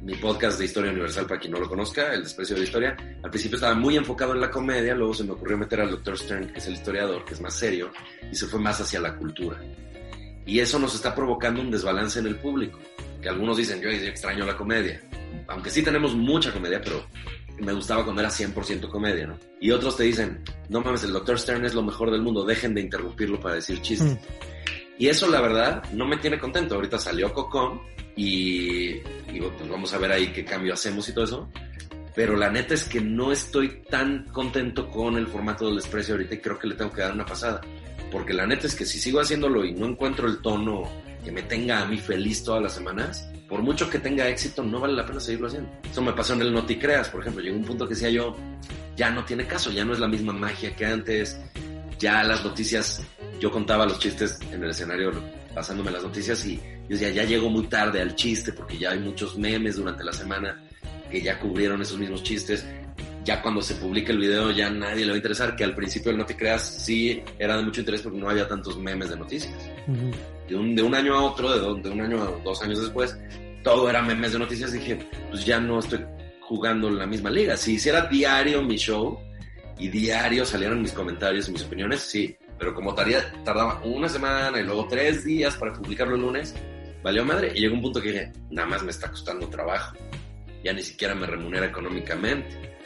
mi podcast de Historia Universal, para quien no lo conozca, El Desprecio de la Historia. Al principio estaba muy enfocado en la comedia, luego se me ocurrió meter al Dr. Stern, que es el historiador, que es más serio, y se fue más hacia la cultura. Y eso nos está provocando un desbalance en el público, que algunos dicen, yo extraño la comedia. Aunque sí tenemos mucha comedia, pero me gustaba cuando era 100% comedia, ¿no? Y otros te dicen, no mames, el Dr. Stern es lo mejor del mundo, dejen de interrumpirlo para decir chistes. Mm. Y eso, la verdad, no me tiene contento. Ahorita salió Cocón y digo, pues vamos a ver ahí qué cambio hacemos y todo eso. Pero la neta es que no estoy tan contento con el formato del desprecio ahorita y creo que le tengo que dar una pasada. Porque la neta es que si sigo haciéndolo y no encuentro el tono que me tenga a mí feliz todas las semanas, por mucho que tenga éxito, no vale la pena seguirlo haciendo. Eso me pasó en el Noticreas, por ejemplo. Llegó un punto que decía yo, ya no tiene caso, ya no es la misma magia que antes. Ya las noticias, yo contaba los chistes en el escenario pasándome las noticias y yo decía, ya llego muy tarde al chiste porque ya hay muchos memes durante la semana que ya cubrieron esos mismos chistes. Ya cuando se publique el video ya nadie le va a interesar, que al principio el No Te Creas sí era de mucho interés porque no había tantos memes de noticias. De, un, de un año a otro, de, de un año a dos años después, todo era memes de noticias. Dije, pues ya no estoy jugando en la misma liga. Si hiciera diario mi show y diario salieran mis comentarios y mis opiniones, sí. Pero como tardía, tardaba una semana y luego tres días para publicarlo el lunes, valió madre. Y llegó un punto que dije, nada más me está costando trabajo. Ya ni siquiera me remunera económicamente.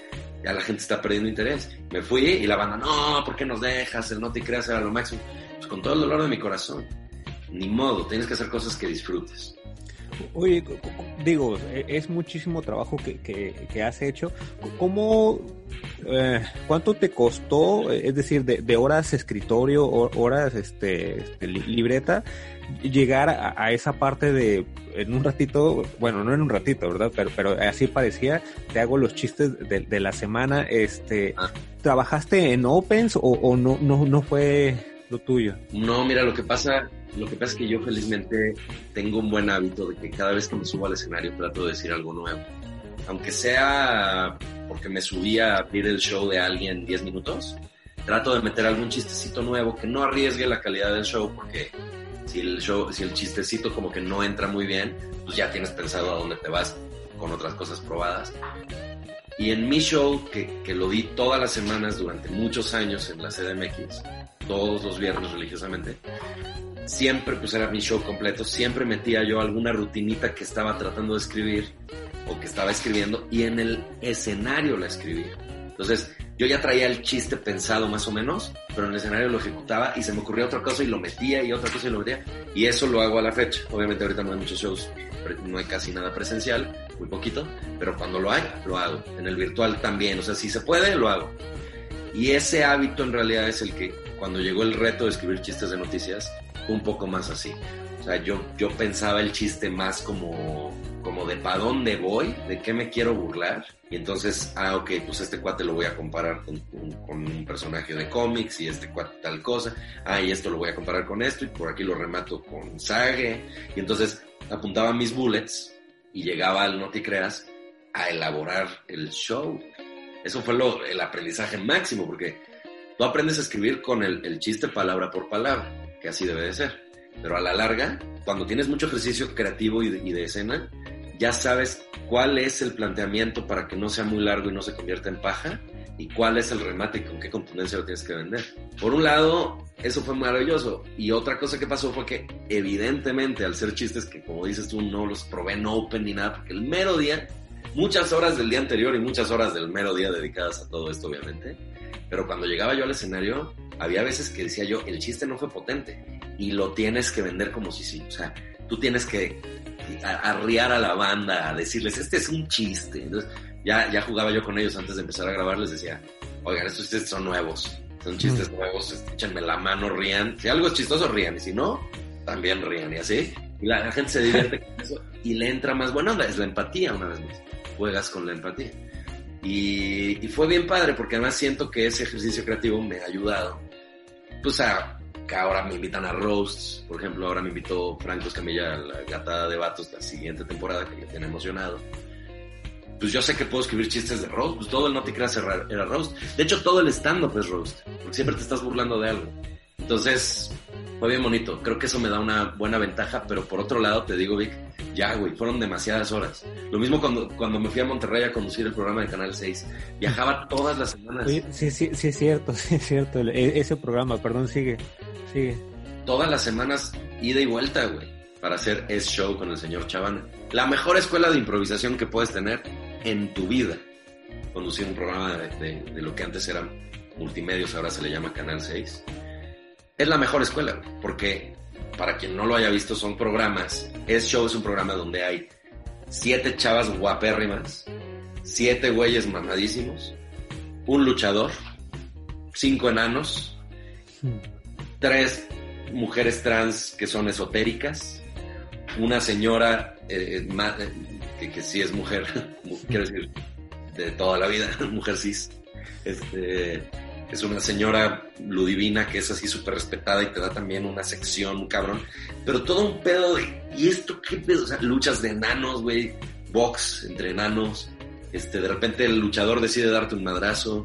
Ya la gente está perdiendo interés. Me fui y la banda, no, ¿por qué nos dejas? El no te creas era lo máximo. Pues con todo el dolor de mi corazón. Ni modo, tienes que hacer cosas que disfrutes. Oye, digo, e, es muchísimo trabajo que, que, has hecho. ¿Cómo, eh, cuánto te costó, es decir, de, horas escritorio, horas este, este libreta, llegar a, esa parte de, en un ratito, bueno, no en un ratito, ¿verdad? Pero, pero así parecía, te hago los chistes de, la semana, este, ah. ¿trabajaste en Opens o, o no, no, no fue tuyo? No, mira, lo que pasa lo que pasa es que yo felizmente tengo un buen hábito de que cada vez que me subo al escenario trato de decir algo nuevo. Aunque sea porque me subí a abrir el show de alguien 10 minutos, trato de meter algún chistecito nuevo que no arriesgue la calidad del show porque si el show, si el chistecito como que no entra muy bien, pues ya tienes pensado a dónde te vas con otras cosas probadas. Y en mi show, que, que lo di todas las semanas durante muchos años en la CDMX, todos los viernes religiosamente, siempre, pues era mi show completo, siempre metía yo alguna rutinita que estaba tratando de escribir o que estaba escribiendo y en el escenario la escribía. Entonces, yo ya traía el chiste pensado más o menos, pero en el escenario lo ejecutaba y se me ocurría otra cosa y lo metía y otra cosa y lo metía. Y eso lo hago a la fecha. Obviamente ahorita no hay muchos shows, no hay casi nada presencial, muy poquito, pero cuando lo hay, lo hago. En el virtual también, o sea, si se puede, lo hago. Y ese hábito en realidad es el que cuando llegó el reto de escribir chistes de noticias, un poco más así. O sea, yo, yo pensaba el chiste más como, como de para dónde voy, de qué me quiero burlar. Y entonces, ah, ok, pues este cuate lo voy a comparar con, con, un personaje de cómics y este cuate tal cosa. Ah, y esto lo voy a comparar con esto y por aquí lo remato con Sage. Y entonces apuntaba mis bullets y llegaba al No Te Creas a elaborar el show. Eso fue lo, el aprendizaje máximo porque tú aprendes a escribir con el, el chiste palabra por palabra que así debe de ser. Pero a la larga, cuando tienes mucho ejercicio creativo y de, escena, ya sabes cuál es el planteamiento para que no sea muy largo y no se convierta en paja y cuál es el remate y con qué contundencia lo tienes que vender. Por un lado, eso fue maravilloso. Y otra cosa que pasó fue que, evidentemente, al ser chistes que, como dices tú, no los probé en open ni nada, porque el mero día, muchas horas del día anterior y muchas horas del mero día dedicadas a todo esto, obviamente. Pero cuando llegaba yo al escenario, había veces que decía yo, el chiste no fue potente y lo tienes que vender como si sí. O sea, tú tienes que arriar a la banda, a decirles, este es un chiste. Entonces, ya, ya jugaba yo con ellos antes de empezar a grabar, les decía, oigan, estos chistes son nuevos, son chistes nuevos, este, échenme la mano, rían. Si algo es chistoso, rían, y si no, también rían, y así. Y la, gente se divierte con eso y le entra más buena onda, es la empatía una vez más. Juegas con la empatía. Y, y, fue bien padre porque además siento que ese ejercicio creativo me ha ayudado pues a, que ahora me invitan a roasts, por ejemplo, ahora me invitó Franco Escamilla a la gata de vatos la siguiente temporada que me tiene emocionado. Pues yo sé que puedo escribir chistes de roast, pues todo el no te creas era roast. De hecho, todo el stand-up es roast, porque siempre te estás burlando de algo. Entonces, fue bien bonito. Creo que eso me da una buena ventaja, pero por otro lado te digo, Vic, ya, güey, fueron demasiadas horas. Lo mismo cuando, cuando me fui a Monterrey a conducir el programa de Canal 6. Viajaba todas las semanas. sí, sí, sí es cierto, sí es cierto. E, ese programa, perdón, sigue, sigue. Todas las semanas, ida y vuelta, güey, para hacer Es Show con el señor Chavana. La mejor escuela de improvisación que puedes tener en tu vida. Conducir un programa de, de lo que antes era multimedios, ahora se le llama Canal 6 es la mejor escuela, porque para quien no lo haya visto, son programas. Es Show es un programa donde hay siete chavas guapérrimas, siete güeyes mamadísimos, un luchador, cinco enanos, tres mujeres trans que son esotéricas, una señora eh, que, que, sí es mujer, quiero decir, de toda la vida, mujer cis. Este, es una señora ludivina que es así súper respetada y te da también una sección, un cabrón. Pero todo un pedo de, ¿y esto qué pedo? O sea, luchas de enanos, güey, box entre enanos. Este, de repente el luchador decide darte un madrazo.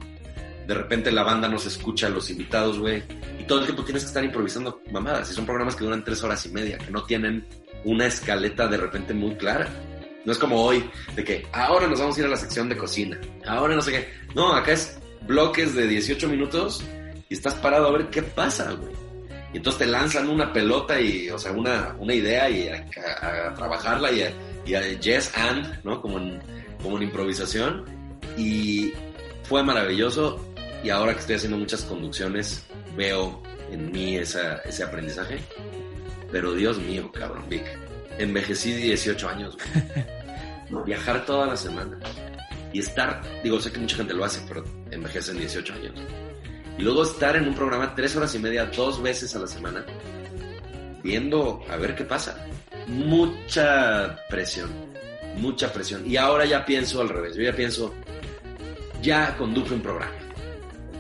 De repente la banda nos escucha a los invitados, güey. Y todo el tiempo tienes que estar improvisando mamadas. Y son programas que duran tres horas y media, que no tienen una escaleta de repente muy clara. No es como hoy, de que ahora nos vamos a ir a la sección de cocina. Ahora no sé qué. No, acá es bloques de 18 minutos y estás parado a ver qué pasa, güey. Y entonces te lanzan una pelota y, o sea, una, una idea y a, trabajarla y a, yes and, ¿no? Como en, como en improvisación. Y fue maravilloso. Y ahora que estoy haciendo muchas conducciones, veo en mí esa, ese aprendizaje. Pero Dios mío, cabrón, Vic. Envejecí 18 años, güey. Viajar toda la semana y estar, digo, sé que mucha gente lo hace, pero envejece en 18 años. Y luego estar en un programa tres horas y media, dos veces a la semana, viendo a ver qué pasa. Mucha presión, mucha presión. Y ahora ya pienso al revés, yo ya pienso, ya conduje un programa,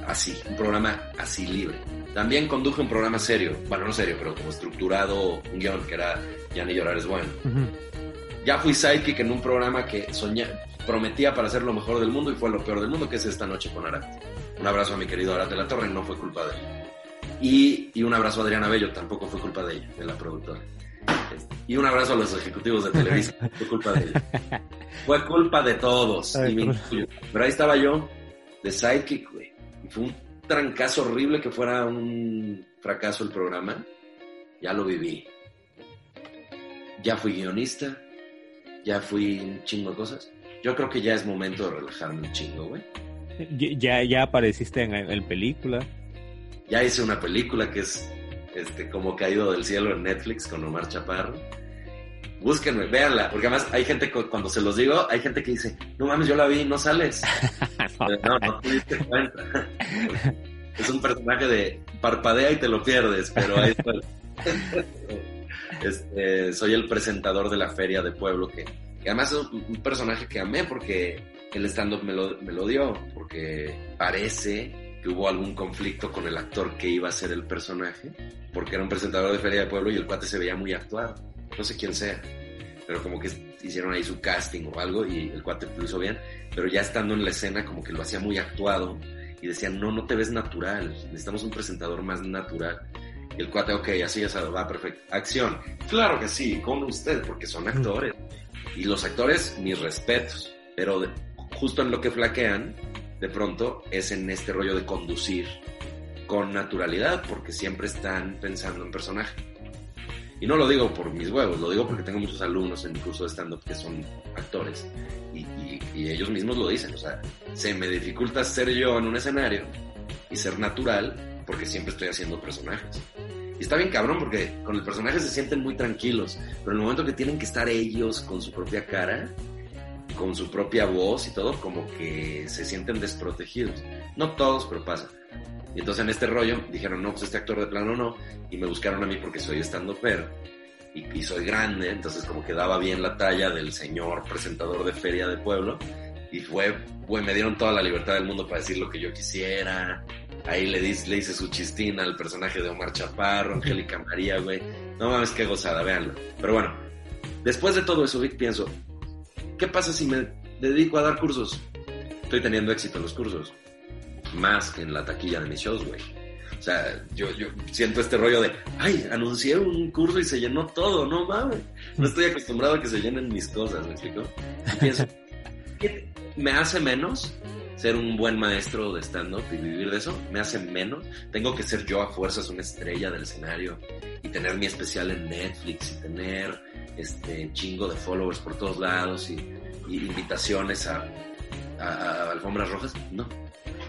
así, un programa así libre. También conduje un programa serio, bueno, no serio, pero como estructurado, un guion que era Ya ni llorar es bueno. Ya fui sidekick en un programa que soñé, prometía para ser lo mejor del mundo y fue lo peor del mundo, que es esta noche con Arate. Un abrazo a mi querido Arate La Torre, no fue culpa de él. Y, y, un abrazo a Adriana Bello, tampoco fue culpa de ella, de la productora. Y un abrazo a los ejecutivos de Televisa, fue culpa de ella. Fue culpa de todos, Pero ahí estaba yo, de sidekick, güey. Y fue un trancazo horrible que fuera un fracaso el programa. Ya lo viví. Ya fui guionista, ya fui un chingo de cosas. Yo creo que ya es momento de relajarme un chingo, güey. Ya, ya apareciste en, película. Ya hice una película que es este, como Caído del Cielo en Netflix con Omar Chaparro. Búsquenme, véanla, porque además hay gente, cuando se los digo, hay gente que dice, no mames, yo la vi, no sales. no, no te diste cuenta. es un personaje de parpadea y te lo pierdes, pero ahí está. Este, soy el presentador de la feria de pueblo que además es un, personaje que amé porque el stand-up me lo, me lo dio, porque parece que hubo algún conflicto con el actor que iba a ser el personaje, porque era un presentador de Feria de Pueblo y el cuate se veía muy actuado. No sé quién sea, pero como que hicieron ahí su casting o algo y el cuate lo hizo bien, pero ya estando en la escena como que lo hacía muy actuado y decían, no, no te ves natural, necesitamos un presentador más natural. Y el cuate, ok, así ya va, perfecto. Acción. Claro que sí, con usted, porque son actores. Y los actores, mis respetos, pero justo en lo que flaquean, de pronto, es en este rollo de conducir con naturalidad, porque siempre están pensando en personaje. Y no lo digo por mis huevos, lo digo porque tengo muchos alumnos en mi curso de stand-up que son actores y, y, ellos mismos lo dicen, o sea, se me dificulta ser yo en un escenario y ser natural porque siempre estoy haciendo personajes. Y está bien cabrón porque con el personaje se sienten muy tranquilos, pero en el momento que tienen que estar ellos con su propia cara, con su propia voz y todo, como que se sienten desprotegidos. No todos, pero pasa. Y entonces en este rollo dijeron, no, pues este actor de plano no, y me buscaron a mí porque soy estando per y, y soy grande, entonces como que daba bien la talla del señor presentador de feria de pueblo, y fue, pues me dieron toda la libertad del mundo para decir lo que yo quisiera, Ahí le le dice su chistina al personaje de Omar Chaparro, Angélica María, güey. No mames, qué gozada, véanlo. Pero bueno, después de todo eso, Vic, pienso, ¿qué pasa si me dedico a dar cursos? Estoy teniendo éxito en los cursos. Más que en la taquilla de mis shows, güey. O sea, yo, yo siento este rollo de, ay, anuncié un curso y se llenó todo, no mames. No estoy acostumbrado a que se llenen mis cosas, ¿me explico? Y pienso, ¿qué me hace menos ser un buen maestro de stand-up y vivir de eso me hace menos. Tengo que ser yo a fuerzas una estrella del escenario y tener mi especial en Netflix y tener este chingo de followers por todos lados y, invitaciones a, alfombras rojas. No.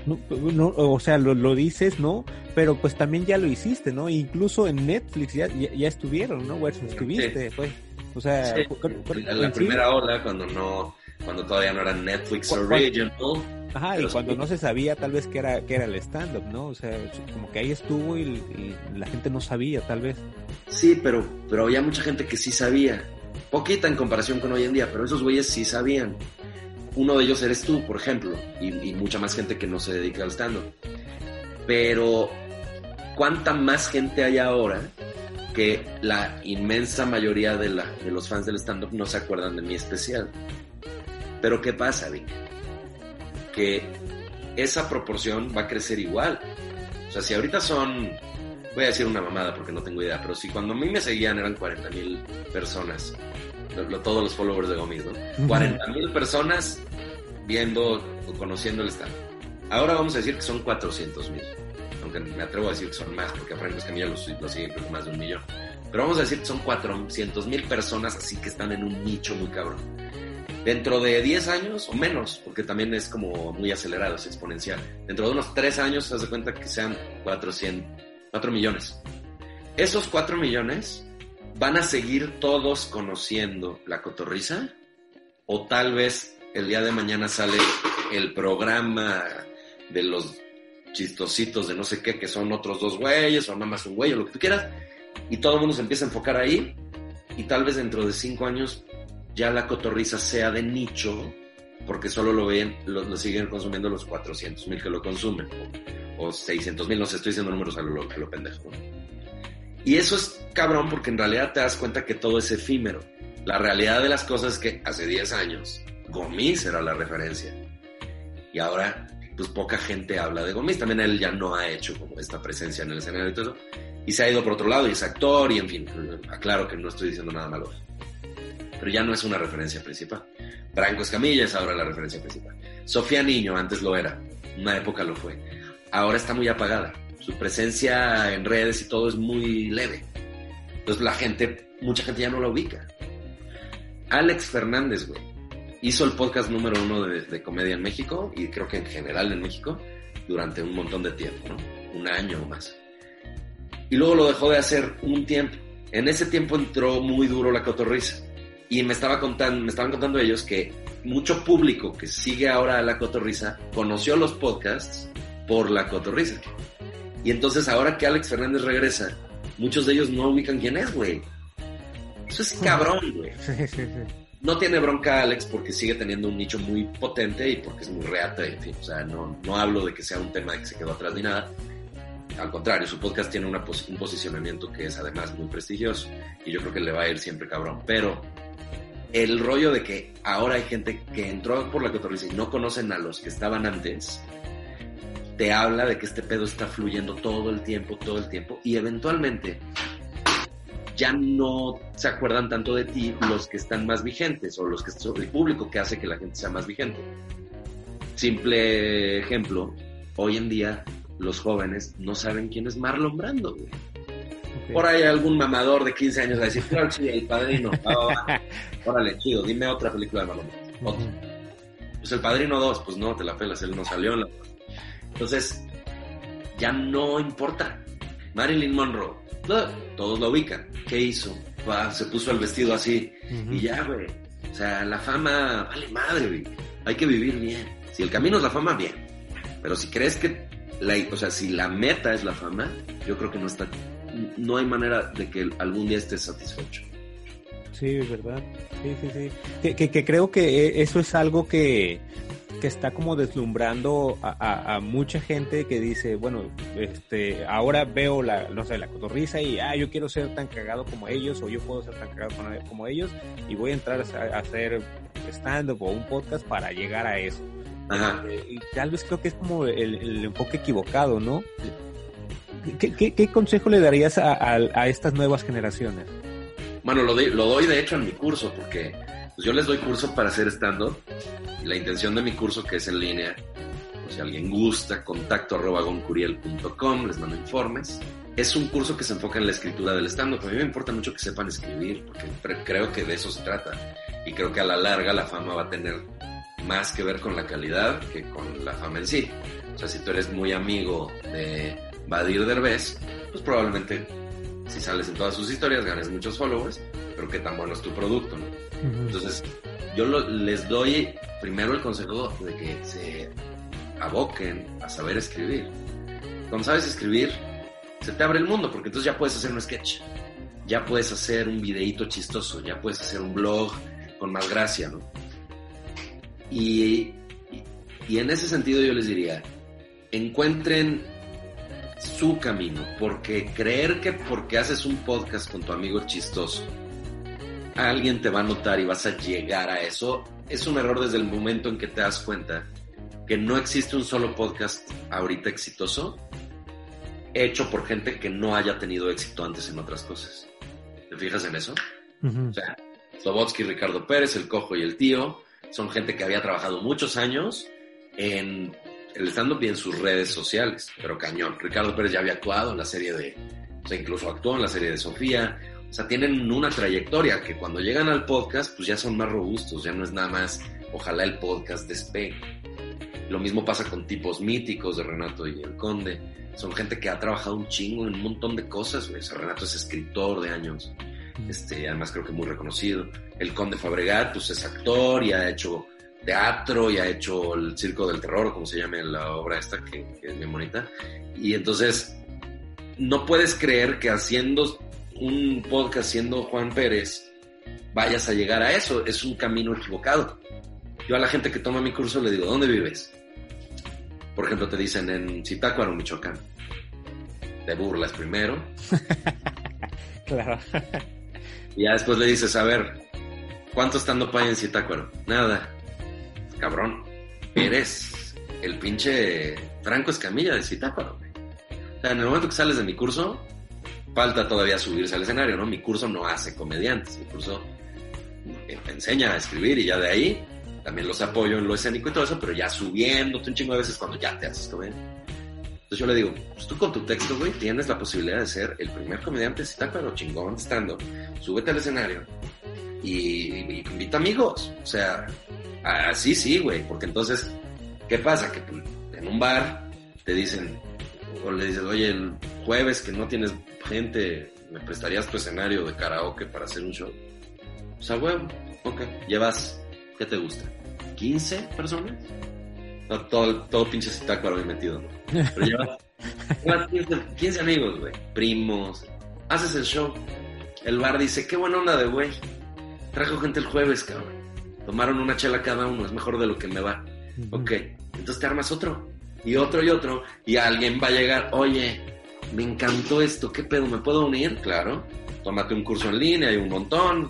No, o sea, lo, dices, ¿no? Pero pues también ya lo hiciste, ¿no? Incluso en Netflix ya, ya, estuvieron, ¿no? Bueno, estuviste, pues. O sea, en la primera ola, cuando no, cuando todavía no era Netflix Original, Ajá, y cuando no se sabía tal vez que era, que era el stand-up, ¿no? O sea, como que ahí estuvo y, la gente no sabía, tal vez. Sí, pero, pero había mucha gente que sí sabía. Poquita en comparación con hoy en día, pero esos güeyes sí sabían. Uno de ellos eres tú, por ejemplo, y, y mucha más gente que no se dedica al stand-up. Pero, ¿cuánta más gente hay ahora que la inmensa mayoría de, la, de los fans del stand-up no se acuerdan de mi especial? Pero ¿qué pasa, Vic? Que esa proporción va a crecer igual. O sea, si ahorita son, voy a decir una mamada porque no tengo idea, pero si cuando a mí me seguían eran 40 mil personas, lo, lo, todos los followers de Gomis, ¿no? 40 mil personas viendo o conociendo el stand. Ahora vamos a decir que son 400 mil, aunque me atrevo a decir que son más, porque a Franco Escamilla lo, lo siguen creo que más de un millón. Pero vamos a decir que son 400 mil personas así que están en un nicho muy cabrón dentro de 10 años o menos, porque también es como muy acelerado, es exponencial. Dentro de unos 3 años se hace cuenta que sean 400, 4 millones. Esos 4 millones van a seguir todos conociendo la cotorriza o tal vez el día de mañana sale el programa de los chistositos de no sé qué, que son otros dos güeyes o nada más un güey o lo que tú quieras, y todo el mundo se empieza a enfocar ahí y tal vez dentro de 5 años ya la cotorriza sea de nicho, porque solo lo ven, lo, lo siguen consumiendo los 400 mil que lo consumen, o, o 600 mil, no sé, estoy diciendo números a lo, a lo pendejo. Y eso es cabrón porque en realidad te das cuenta que todo es efímero. La realidad de las cosas es que hace 10 años Gomis era la referencia. Y ahora, pues poca gente habla de Gomis. También él ya no ha hecho como esta presencia en el escenario y todo eso. Y se ha ido por otro lado y es actor y en fin, aclaro que no estoy diciendo nada malo pero ya no es una referencia principal. Franco Escamilla es ahora la referencia principal. Sofía Niño antes lo era, una época lo fue. Ahora está muy apagada. Su presencia en redes y todo es muy leve. Entonces la gente, mucha gente ya no la ubica. Alex Fernández, güey, hizo el podcast número uno de, de, comedia en México y creo que en general en México durante un montón de tiempo, ¿no? Un año o más. Y luego lo dejó de hacer un tiempo. En ese tiempo entró muy duro la cotorriza y me estaba contando, me estaban contando ellos que mucho público que sigue ahora a la cotorriza conoció los podcasts por la cotorriza. Y entonces ahora que Alex Fernández regresa, muchos de ellos no ubican quién es, güey. Eso es cabrón, güey. No tiene bronca Alex porque sigue teniendo un nicho muy potente y porque es muy reata, en fin. O sea, no, no hablo de que sea un tema de que se quedó atrás ni nada. Al contrario, su podcast tiene una pos un posicionamiento que es además muy prestigioso y yo creo que le va a ir siempre cabrón. Pero el rollo de que ahora hay gente que entró por la cotorriza y no conocen a los que estaban antes, te habla de que este pedo está fluyendo todo el tiempo, todo el tiempo, y eventualmente ya no se acuerdan tanto de ti los que están más vigentes o los que el público que hace que la gente sea más vigente. Simple ejemplo, hoy en día los jóvenes no saben quién es Marlon Brando, güey. Okay. Por ahí algún mamador de 15 años va a decir, claro, sí, el padrino. Oh, órale, chido, dime otra película de. Otra. Uh -huh. Pues el padrino 2, pues no, te la pelas, él no salió en la. Entonces, ya no importa. Marilyn Monroe, todos lo ubican. ¿Qué hizo? se puso el vestido así uh -huh. y ya, güey. O sea, la fama vale madre, güey. Hay que vivir bien. Si el camino es la fama, bien. Pero si crees que la, o sea, si la meta es la fama, yo creo que no está, no hay manera de que algún día estés satisfecho. Sí, es verdad. Sí, sí, sí. Que, que, que, creo que eso es algo que, que está como deslumbrando a, a, a, mucha gente que dice, bueno, este, ahora veo la, no sé, la cotorriza y, ah, yo quiero ser tan cagado como ellos o yo puedo ser tan cagado como ellos y voy a entrar a, a hacer stand-up o un podcast para llegar a eso. Ajá. Y tal vez creo que es como el, el enfoque equivocado, ¿no? ¿Qué, qué, qué consejo le darías a, a, estas nuevas generaciones? Bueno, lo, de, lo, doy de hecho en mi curso, porque pues yo les doy curso para hacer stand-up. Y la intención de mi curso, que es en línea, pues si alguien gusta, contacto arroba goncuriel.com, les mando informes. Es un curso que se enfoca en la escritura del stand-up. A mí me importa mucho que sepan escribir, porque creo que de eso se trata. Y creo que a la larga la fama va a tener más que ver con la calidad que con la fama en sí. O sea, si tú eres muy amigo de Badir Derbez, pues probablemente si sales en todas sus historias ganes muchos followers, pero qué tan bueno es tu producto, ¿no? Uh -huh. Entonces, yo lo, les doy primero el consejo de que se aboquen a saber escribir. Cuando sabes escribir, se te abre el mundo, porque entonces ya puedes hacer un sketch. ya puedes hacer un videíto chistoso, ya puedes hacer un blog con más gracia, ¿no? Y, y en ese sentido yo les diría, encuentren su camino, porque creer que porque haces un podcast con tu amigo chistoso, alguien te va a notar y vas a llegar a eso, es un error desde el momento en que te das cuenta que no existe un solo podcast ahorita exitoso hecho por gente que no haya tenido éxito antes en otras cosas. ¿Te fijas en eso? O sea, Slobotsky, Ricardo Pérez, El Cojo y El Tío son gente que había trabajado muchos años en el stand-up y en sus redes sociales, pero cañón. Ricardo Pérez ya había actuado en la serie de, o sea, incluso actuó en la serie de Sofía. O sea, tienen una trayectoria que cuando llegan al podcast, pues ya son más robustos, ya no es nada más, ojalá el podcast despegue. Lo mismo pasa con tipos míticos de Renato y el Conde. Son gente que ha trabajado un chingo en un montón de cosas, güey. Renato es escritor de años. Este, además creo que muy reconocido. El Conde Fabregat, pues es actor y ha hecho teatro y ha hecho el Circo del Terror, como se llama la obra esta, que, es bien bonita. Y entonces, no puedes creer que haciendo un podcast siendo Juan Pérez, vayas a llegar a eso. Es un camino equivocado. Yo a la gente que toma mi curso le digo, ¿dónde vives? Por ejemplo, te dicen en Zitácuaro, Michoacán. Te burlas primero. claro. Y ya después le dices, a ver, ¿cuánto estando hay en Zitácuaro? Nada cabrón, eres el pinche Franco Escamilla de Citácuaro, O sea, en el momento que sales de mi curso, falta todavía subirse al escenario, ¿no? Mi curso no hace comediantes, mi curso enseña a escribir y ya de ahí también los apoyo en lo escénico y todo eso, pero ya subiéndote un chingo de veces cuando ya te haces comediante. Entonces yo le digo, pues tú con tu texto, güey, tienes la posibilidad de ser el primer comediante de Citácuaro, chingón, estando. Súbete al escenario y, y invita amigos. O sea, Ah, sí, güey, porque entonces, ¿qué pasa? Que pues, en un bar te dicen, o le dices, oye, el jueves que no tienes gente, ¿me prestarías tu escenario de karaoke para hacer un show? O sea, güey, ok, llevas, ¿qué te gusta? ¿15 personas? No, todo, todo pinche citácuaro ahí metido, ¿no? Pero llevas, 15, amigos, güey, primos, haces el show. El bar dice, qué buena onda de güey. Trajo gente el jueves, cabrón tomaron una chela cada uno, es mejor de lo que me va. Ok, entonces te armas otro, y otro y otro, y alguien va a llegar, oye, me encantó esto, ¿qué pedo? ¿Me puedo unir? Claro, tómate un curso en línea, hay un montón,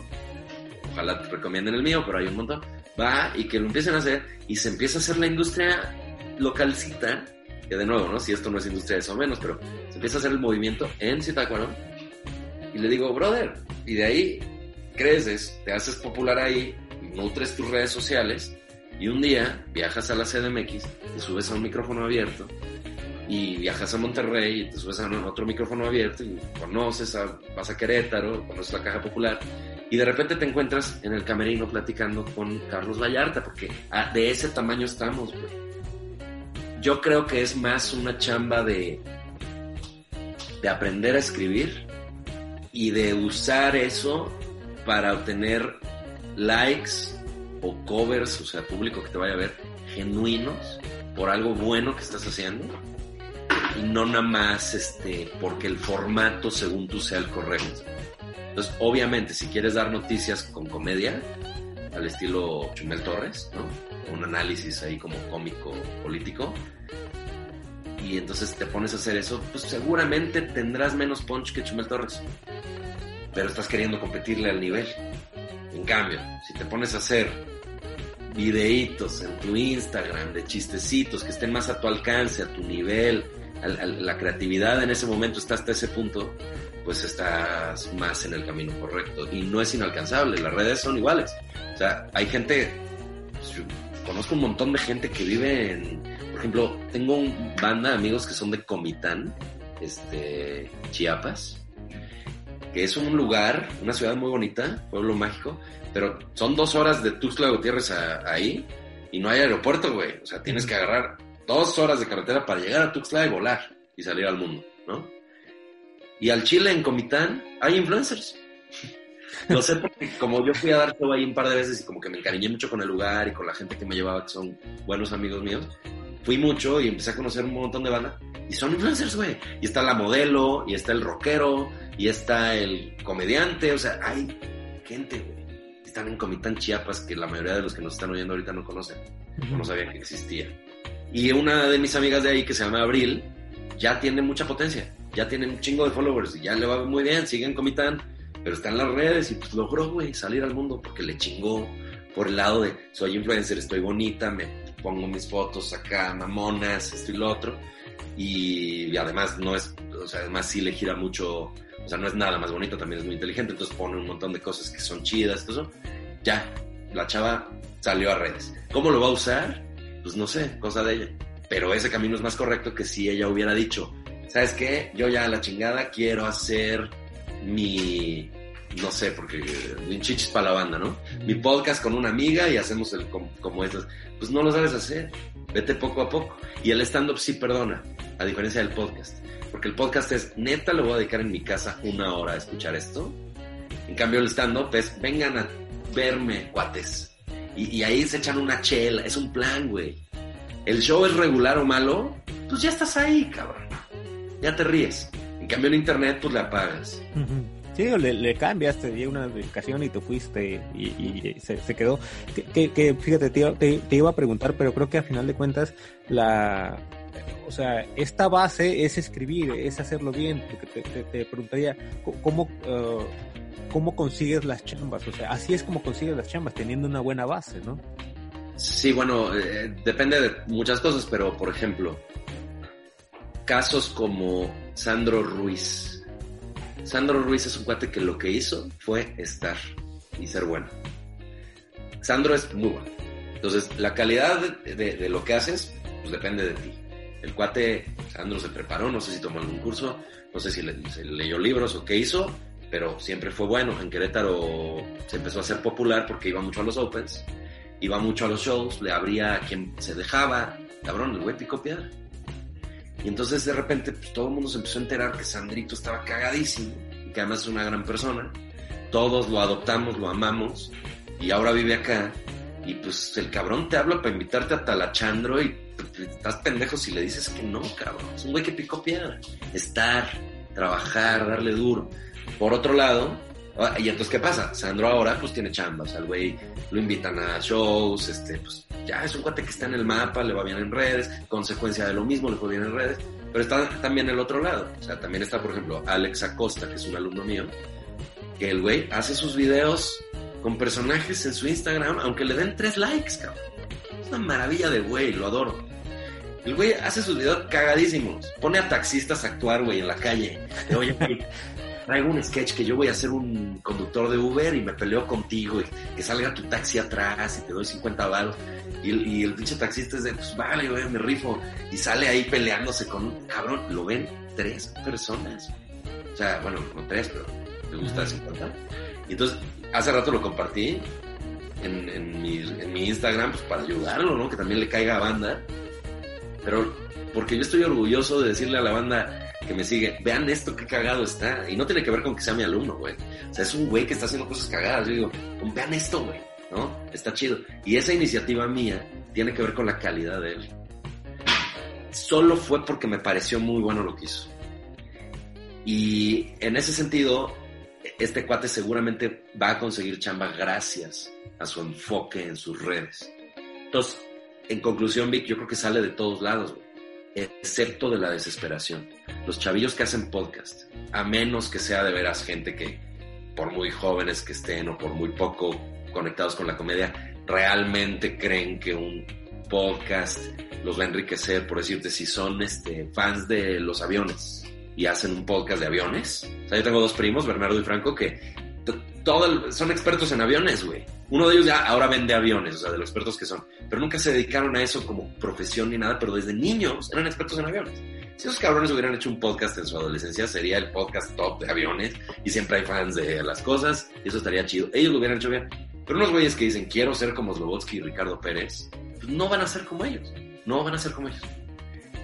ojalá te recomienden el mío, pero hay un montón. Va y que lo empiecen a hacer, y se empieza a hacer la industria localcita, que de nuevo, ¿no? Si esto no es industria eso menos, pero se empieza a hacer el movimiento en Zitácuaro, y le digo, brother, y de ahí creces, te haces popular ahí, nutres tus redes sociales y un día viajas a la CDMX, te subes a un micrófono abierto y viajas a Monterrey y te subes a otro micrófono abierto y conoces, a, vas a Querétaro, conoces la Caja Popular y de repente te encuentras en el camerino platicando con Carlos Vallarta porque ah, de ese tamaño estamos. Yo creo que es más una chamba de, de aprender a escribir y de usar eso para obtener likes o covers, o sea, público que te vaya a ver, genuinos por algo bueno que estás haciendo y no nada más este, porque el formato según tú sea el correcto. Entonces, obviamente, si quieres dar noticias con comedia, al estilo Chumel Torres, ¿no? Un análisis ahí como cómico político, y entonces te pones a hacer eso, pues seguramente tendrás menos punch que Chumel Torres. Pero estás queriendo competirle al nivel. En cambio, si te pones a hacer videitos en tu Instagram de chistecitos que estén más a tu alcance, a tu nivel, la creatividad en ese momento está hasta ese punto, pues estás más en el camino correcto. Y no es inalcanzable, las redes son iguales. O sea, hay gente, conozco un montón de gente que vive en, por ejemplo, tengo un banda de amigos que son de Comitán, este, Chiapas, que es un lugar, una ciudad muy bonita, pueblo mágico, pero son dos horas de Tuxtla Gutiérrez ahí y no hay aeropuerto, güey. O sea, tienes que agarrar dos horas de carretera para llegar a Tuxtla y volar y salir al mundo, ¿no? Y al Chile, en Comitán, hay influencers. Lo sé porque como yo fui a dar show ahí un par de veces y como que me encariñé mucho con el lugar y con la gente que me llevaba, que son buenos amigos míos, fui mucho y empecé a conocer un montón de banda y son influencers, güey. Y está la modelo, y está el rockero, y está el comediante, o sea, hay gente, güey. Están en Comitán Chiapas que la mayoría de los que nos están oyendo ahorita no conocen, no sabían que existía. Y una de mis amigas de ahí que se llama Abril, ya tiene mucha potencia, ya tiene un chingo de followers y ya le va muy bien, sigue en Comitán, pero está en las redes y pues logró, güey, salir al mundo porque le chingó por el lado de soy influencer, estoy bonita, me pongo mis fotos acá, mamonas, esto y lo otro. Y, además no es, o sea, además sí le gira mucho, o sea, no es nada más bonito, también es muy inteligente, entonces pone un montón de cosas que son chidas, todo eso. Ya, la chava salió a redes. ¿Cómo lo va a usar? Pues no sé, cosa de ella. Pero ese camino es más correcto que si ella hubiera dicho, ¿sabes qué? Yo ya a la chingada quiero hacer mi, no sé, porque un chichis para la banda, ¿no? Mi podcast con una amiga y hacemos el como, como estas. Pues no lo sabes hacer. Vete poco a poco. Y el stand-up sí perdona, a diferencia del podcast. Porque el podcast es, neta, le voy a dedicar en mi casa una hora a escuchar esto. En cambio, el stand-up es, vengan a verme, cuates. Y, ahí se echan una chela. Es un plan, güey. El show es regular o malo, pues ya estás ahí, cabrón. Ya te ríes. En cambio, en internet, pues le apagas. Sí, le, le cambiaste, di una dedicación y te fuiste y, se, quedó. Que, fíjate, te, te, te, iba a preguntar, pero creo que a final de cuentas la... O sea, esta base es escribir, es hacerlo bien, porque te, te, te preguntaría, ¿cómo, uh, ¿cómo consigues las chambas? O sea, así es como consigues las chambas, teniendo una buena base, ¿no? Sí, bueno, eh, depende de muchas cosas, pero por ejemplo, casos como Sandro Ruiz, Sandro Ruiz es un cuate que lo que hizo fue estar y ser bueno. Sandro es muy bueno. Entonces, la calidad de, de, de lo que haces, pues depende de ti. El cuate, Sandro se preparó, no sé si tomó algún curso, no sé si, le, si leyó libros o qué hizo, pero siempre fue bueno. En Querétaro se empezó a ser popular porque iba mucho a los opens, iba mucho a los shows, le abría a quien se dejaba. Cabrón, el güey picó piedra. Y entonces de repente pues, todo el mundo se empezó a enterar que Sandrito estaba cagadísimo, que además es una gran persona. Todos lo adoptamos, lo amamos, y ahora vive acá. Y pues el cabrón te habla para invitarte a Talachandro y estás pendejo si le dices que no, cabrón. Es un güey que picó piedra. Estar, trabajar, darle duro. Por otro lado, y entonces, ¿qué pasa? Sandro ahora pues tiene chamba, o sea, el güey lo invitan a shows, este, pues ya es un cuate que está en el mapa, le va bien en redes, consecuencia de lo mismo, le fue bien en redes, pero está también el otro lado, o sea, también está, por ejemplo, Alex Acosta, que es un alumno mío, que el güey hace sus videos con personajes en su Instagram, aunque le den tres likes, cabrón. Es una maravilla de güey, lo adoro. El güey hace sus videos cagadísimos. Pone a taxistas a actuar, güey, en la calle. De, Oye, güey, traigo un sketch que yo voy a ser un conductor de Uber y me peleo contigo y que salga tu taxi atrás y te doy 50 baros. Y, y, el pinche taxista es de, pues vale, güey, me rifo. Y sale ahí peleándose con un cabrón. Lo ven tres personas. O sea, bueno, no tres, pero me gusta 50. Y entonces, hace rato lo compartí en, en, mi, en mi Instagram pues, para ayudarlo, ¿no? Que también le caiga a banda. Pero porque yo estoy orgulloso de decirle a la banda que me sigue, vean esto, qué cagado está. Y no tiene que ver con que sea mi alumno, güey. O sea, es un güey que está haciendo cosas cagadas. Yo digo, vean esto, güey, ¿no? Está chido. Y esa iniciativa mía tiene que ver con la calidad de él. Solo fue porque me pareció muy bueno lo que hizo. Y en ese sentido, este cuate seguramente va a conseguir chamba gracias a su enfoque en sus redes. Entonces, en conclusión, Vic, yo creo que sale de todos lados, excepto de la desesperación. Los chavillos que hacen podcast, a menos que sea de veras gente que, por muy jóvenes que estén o por muy poco conectados con la comedia, realmente creen que un podcast los va a enriquecer, por decirte, si son este, fans de los aviones y hacen un podcast de aviones. O sea, yo tengo dos primos, Bernardo y Franco, que todo son expertos en aviones, güey. Uno de ellos ya ahora vende aviones, o sea, de los expertos que son. Pero nunca se dedicaron a eso como profesión ni nada, pero desde niños eran expertos en aviones. Si esos cabrones hubieran hecho un podcast en su adolescencia, sería el podcast top de aviones y siempre hay fans de las cosas y eso estaría chido. Ellos lo hubieran hecho bien. Pero unos güeyes que dicen, quiero ser como Slobotsky y Ricardo Pérez, pues no van a ser como ellos. No van a ser como ellos.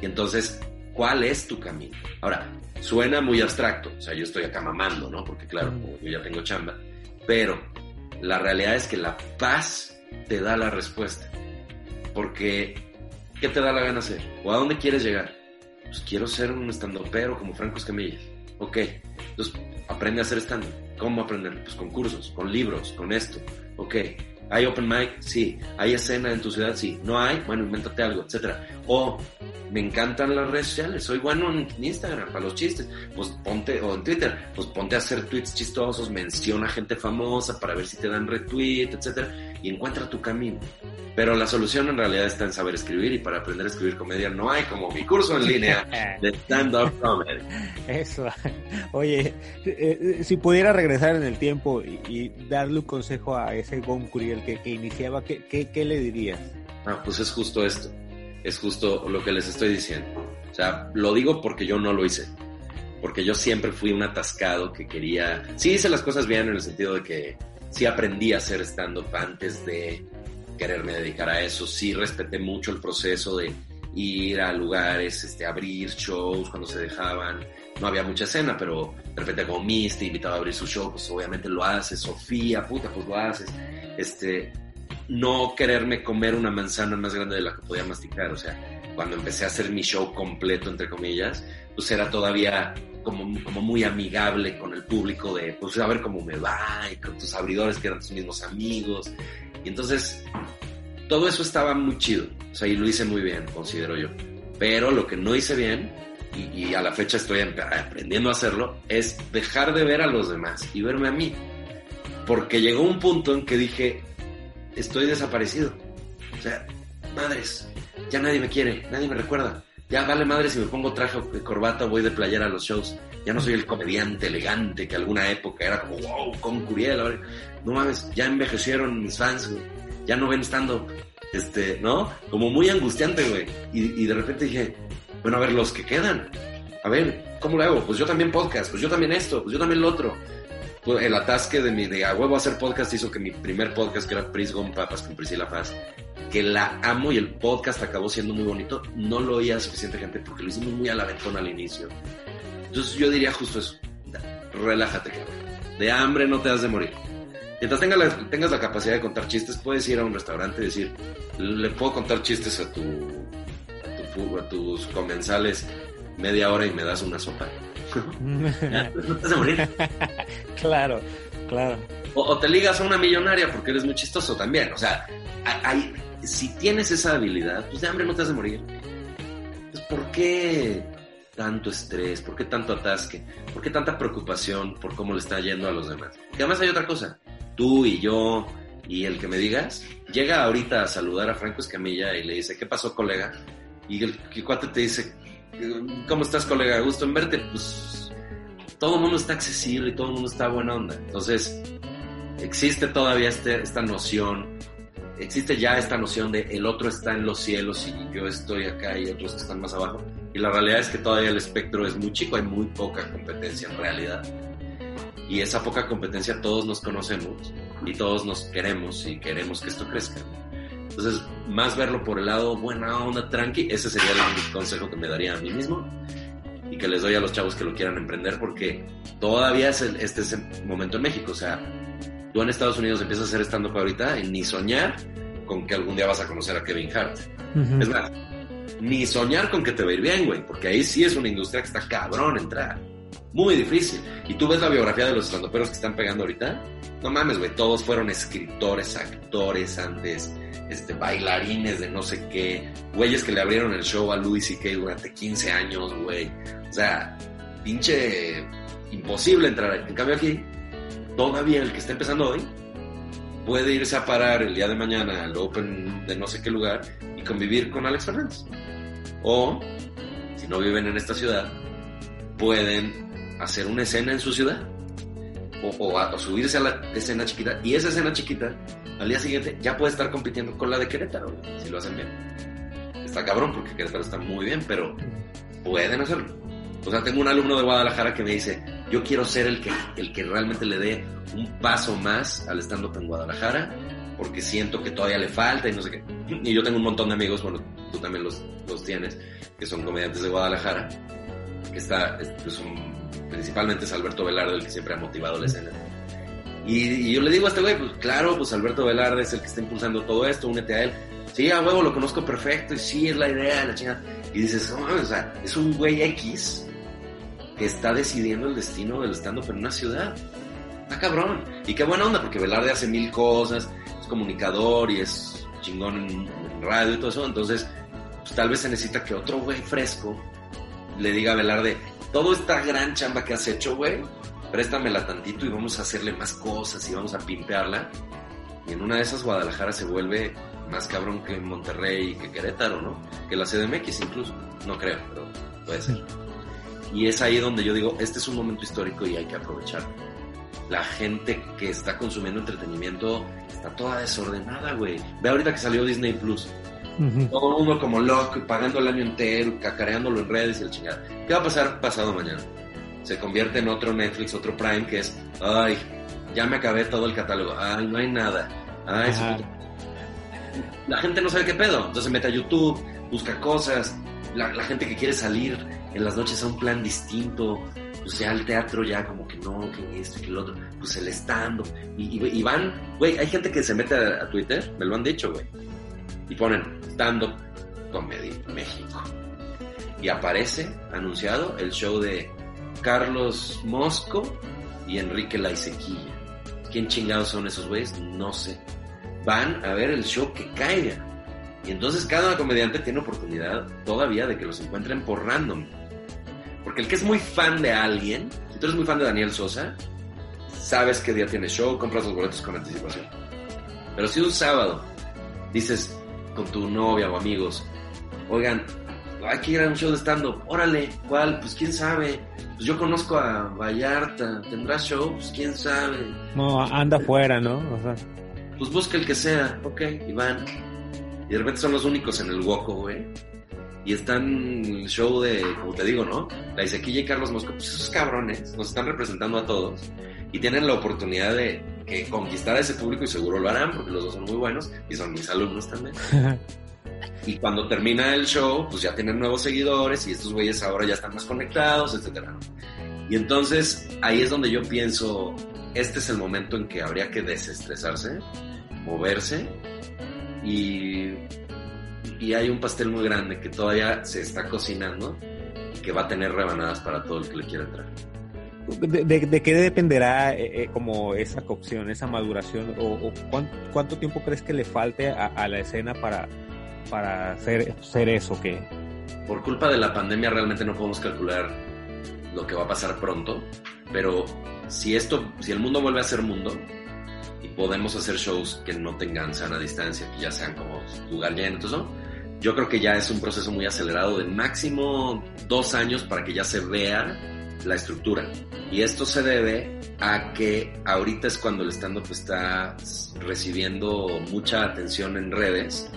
Y entonces, ¿cuál es tu camino? Ahora, suena muy abstracto. O sea, yo estoy acá mamando, ¿no? Porque claro, yo ya tengo chamba pero la realidad es que la paz te da la respuesta. Porque, ¿qué te da la gana hacer? ¿O a dónde quieres llegar? Pues quiero ser un estandopero como Franco Escamilla. Ok, Entonces, aprende a hacer stand ¿Cómo aprender? Pues con cursos, con libros, con esto. Ok, ¿Hay open mic? Sí. ¿Hay escena en tu ciudad? Sí. ¿No hay? Bueno, invéntate algo, etcétera. O me encantan las redes sociales, soy bueno en Instagram para los chistes, pues ponte, o en Twitter, pues ponte a hacer tweets chistosos, menciona gente famosa para ver si te dan retweet, etcétera, y encuentra tu camino. Pero la solución en realidad está en saber escribir y para aprender a escribir comedia no hay como mi curso en línea de stand-up comedy. Eso. Oye, eh, si pudiera regresar en el tiempo y, darle un consejo a ese Gon Curiel que, iniciaba, ¿qué, ¿qué, qué, le dirías? Ah, pues es justo esto. Es justo lo que les estoy diciendo. O sea, lo digo porque yo no lo hice. Porque yo siempre fui un atascado que quería... Sí hice las cosas bien en el sentido de que sí aprendí a hacer stand-up antes de quererme dedicar a eso. Sí respeté mucho el proceso de ir a lugares, este, abrir shows cuando se dejaban. No había mucha escena, pero de repente como Misty invitaba a abrir su show, pues obviamente lo haces. Sofía, puta, pues lo haces. Este, no quererme comer una manzana más grande de la que podía masticar. O sea, cuando empecé a hacer mi show completo, entre comillas, pues era todavía como, como muy amigable con el público de, pues a ver cómo me va, y con tus abridores que eran tus mismos amigos. Y entonces, todo eso estaba muy chido. O sea, y lo hice muy bien, considero yo. Pero lo que no hice bien, y, y a la fecha estoy aprendiendo a hacerlo, es dejar de ver a los demás y verme a mí. Porque llegó un punto en que dije, estoy desaparecido. O sea, madres, ya nadie me quiere, nadie me recuerda. Ya vale madre si me pongo traje corbata voy de playera a los shows. Ya no soy el comediante elegante que alguna época era como, wow, con Curiel. No mames, ya envejecieron mis fans. Ya no ven estando, este, ¿no? Como muy angustiante, güey. Y, y de repente dije, bueno, a ver, los que quedan. A ver, ¿cómo lo hago? Pues yo también podcast, pues yo también esto, pues yo también lo otro el atasque de mi de a huevo hacer podcast hizo que mi primer podcast, que era Pris Papas con Priscila Paz, que la amo y el podcast acabó siendo muy bonito, no lo oía suficiente gente porque lo hicimos muy a la ventona al inicio. Entonces yo diría justo eso, relájate, cabrón. De hambre no te has de morir. Mientras tengas la, tengas la capacidad de contar chistes, puedes ir a un restaurante y decir, le puedo contar chistes a, tu, a tus comensales media hora y me das una sopa. No te morir. claro, claro. O, te ligas a una millonaria porque eres muy chistoso también. O sea, hay, si tienes esa habilidad, pues de hambre no te has de morir. Pues, ¿por qué tanto estrés? ¿Por qué tanto atasque? ¿Por qué tanta preocupación por cómo le está yendo a los demás? Que además hay otra cosa. Tú y yo y el que me digas, llega ahorita a saludar a Franco Escamilla y le dice, ¿qué pasó, colega? Y el, el cuate te dice, ¿cómo estás, colega? Gusto en verte. Pues todo el mundo está accesible y todo el mundo está buena onda. Entonces, existe todavía este, esta noción, existe ya esta noción de el otro está en los cielos y yo estoy acá y otros están más abajo. Y la realidad es que todavía el espectro es muy chico, hay muy poca competencia en realidad. Y esa poca competencia todos nos conocemos y todos nos queremos y queremos que esto crezca. Entonces, más verlo por el lado buena onda, tranqui, ese sería el consejo que me daría a mí mismo y que les doy a los chavos que lo quieran emprender porque todavía es este es el momento en México. O sea, tú en Estados Unidos empiezas a hacer stand-up ahorita y ni soñar con que algún día vas a conocer a Kevin Hart. Es más, ni soñar con que te va a ir bien, güey, porque ahí sí es una industria que está cabrón entrar. Muy difícil. Y tú ves la biografía de los estandoperos que están pegando ahorita. No mames, güey, todos fueron escritores, actores antes, este, bailarines de no sé qué, güeyes que le abrieron el show a Louis C.K. durante 15 años, güey. O sea, pinche imposible entrar. En cambio aquí, todavía el que está empezando hoy puede irse a parar el día de mañana al Open de no sé qué lugar y convivir con Alex Fernández. O, si no viven en esta ciudad, pueden hacer una escena en su ciudad o, a, subirse a la escena chiquita y esa escena chiquita al día siguiente ya puede estar compitiendo con la de Querétaro si lo hacen bien. Está cabrón porque Querétaro está muy bien pero pueden hacerlo. O sea tengo un alumno de Guadalajara que me dice yo quiero ser el que el que realmente le dé un paso más al stand up en Guadalajara porque siento que todavía le falta y no sé qué y yo tengo un montón de amigos bueno tú también los, los tienes que son comediantes de Guadalajara que está es un principalmente es Alberto Velarde el que siempre ha motivado la escena. Y, yo le digo a este güey, pues claro, pues Alberto Velarde es el que está impulsando todo esto, únete a él. Sí, a huevo, lo conozco perfecto y sí, es la idea, la chingada. Y dices, es un güey X que está decidiendo el destino del stand-up en una ciudad. Está cabrón. Y qué buena onda, porque Velarde hace mil cosas, es comunicador y es chingón en, radio y todo eso. Entonces, pues, tal vez se necesita que otro güey fresco le diga a Velarde, toda esta gran chamba que has hecho, güey, préstamela tantito y vamos a hacerle más cosas y vamos a pimpearla. Y en una de esas Guadalajara se vuelve más cabrón que Monterrey y que Querétaro, ¿no? Que la CDMX incluso. No creo, pero puede ser. Y es ahí donde yo digo, este es un momento histórico y hay que aprovecharlo. La gente que está consumiendo entretenimiento está toda desordenada, güey. Ve ahorita que salió Disney Plus. Todo el mundo como loco, pagando el año entero, cacareándolo en redes y el chingada. ¿Qué va a pasar pasado mañana? Se convierte en otro Netflix, otro Prime que es, ay, ya me acabé todo el catálogo, ay, no hay nada. Ay, la gente no sabe qué pedo, entonces se mete a YouTube, busca cosas, la, la gente que quiere salir en las noches a un plan distinto, pues ya el teatro ya como que no, que esto, que lo otro, pues el estando. Y, y, van, güey, hay gente que se mete a, Twitter, me lo han dicho, güey, y ponen stand-up comedy México. Y aparece anunciado el show de Carlos Mosco y Enrique Laisequilla. ¿Quién chingados son esos güeyes? No sé. Van a ver el show que caiga. Y entonces cada comediante tiene oportunidad todavía de que los encuentren por random. Porque el que es muy fan de alguien, si tú eres muy fan de Daniel Sosa, sabes qué día tiene show, compras los boletos con anticipación. Pero si un sábado dices con tu novia o amigos, oigan, hay que ir a un show de stand-up, órale, ¿cuál? Pues quién sabe. Pues yo conozco a Vallarta, ¿tendrá show? Pues quién sabe. No, anda afuera, ¿no? O sea. Pues busca el que sea, ok, y van. Y de repente son los únicos en el Woco, güey y están el show de, como te digo, ¿no? La Isequilla y Carlos Mosco, pues esos cabrones nos están representando a todos y tienen la oportunidad de que conquistar a ese público y seguro lo harán porque los dos son muy buenos y son mis alumnos también. y cuando termina el show, pues ya tienen nuevos seguidores y estos güeyes ahora ya están más conectados, etcétera. Y entonces ahí es donde yo pienso, este es el momento en que habría que desestresarse, moverse y y hay un pastel muy grande que todavía se está cocinando que va a tener rebanadas para todo el que le quiera entrar. ¿De, qué dependerá eh, eh, como esa cocción, esa maduración? ¿O, cuánto, tiempo crees que le falte a, la escena para, para hacer, hacer eso? que Por culpa de la pandemia realmente no podemos calcular lo que va a pasar pronto, pero si esto, si el mundo vuelve a ser mundo, y podemos hacer shows que no tengan sana distancia, que ya sean como lugar lleno, entonces, yo creo que ya es un proceso muy acelerado de máximo dos años para que ya se vea la estructura. Y esto se debe a que ahorita es cuando el stand-up está recibiendo mucha atención en redes,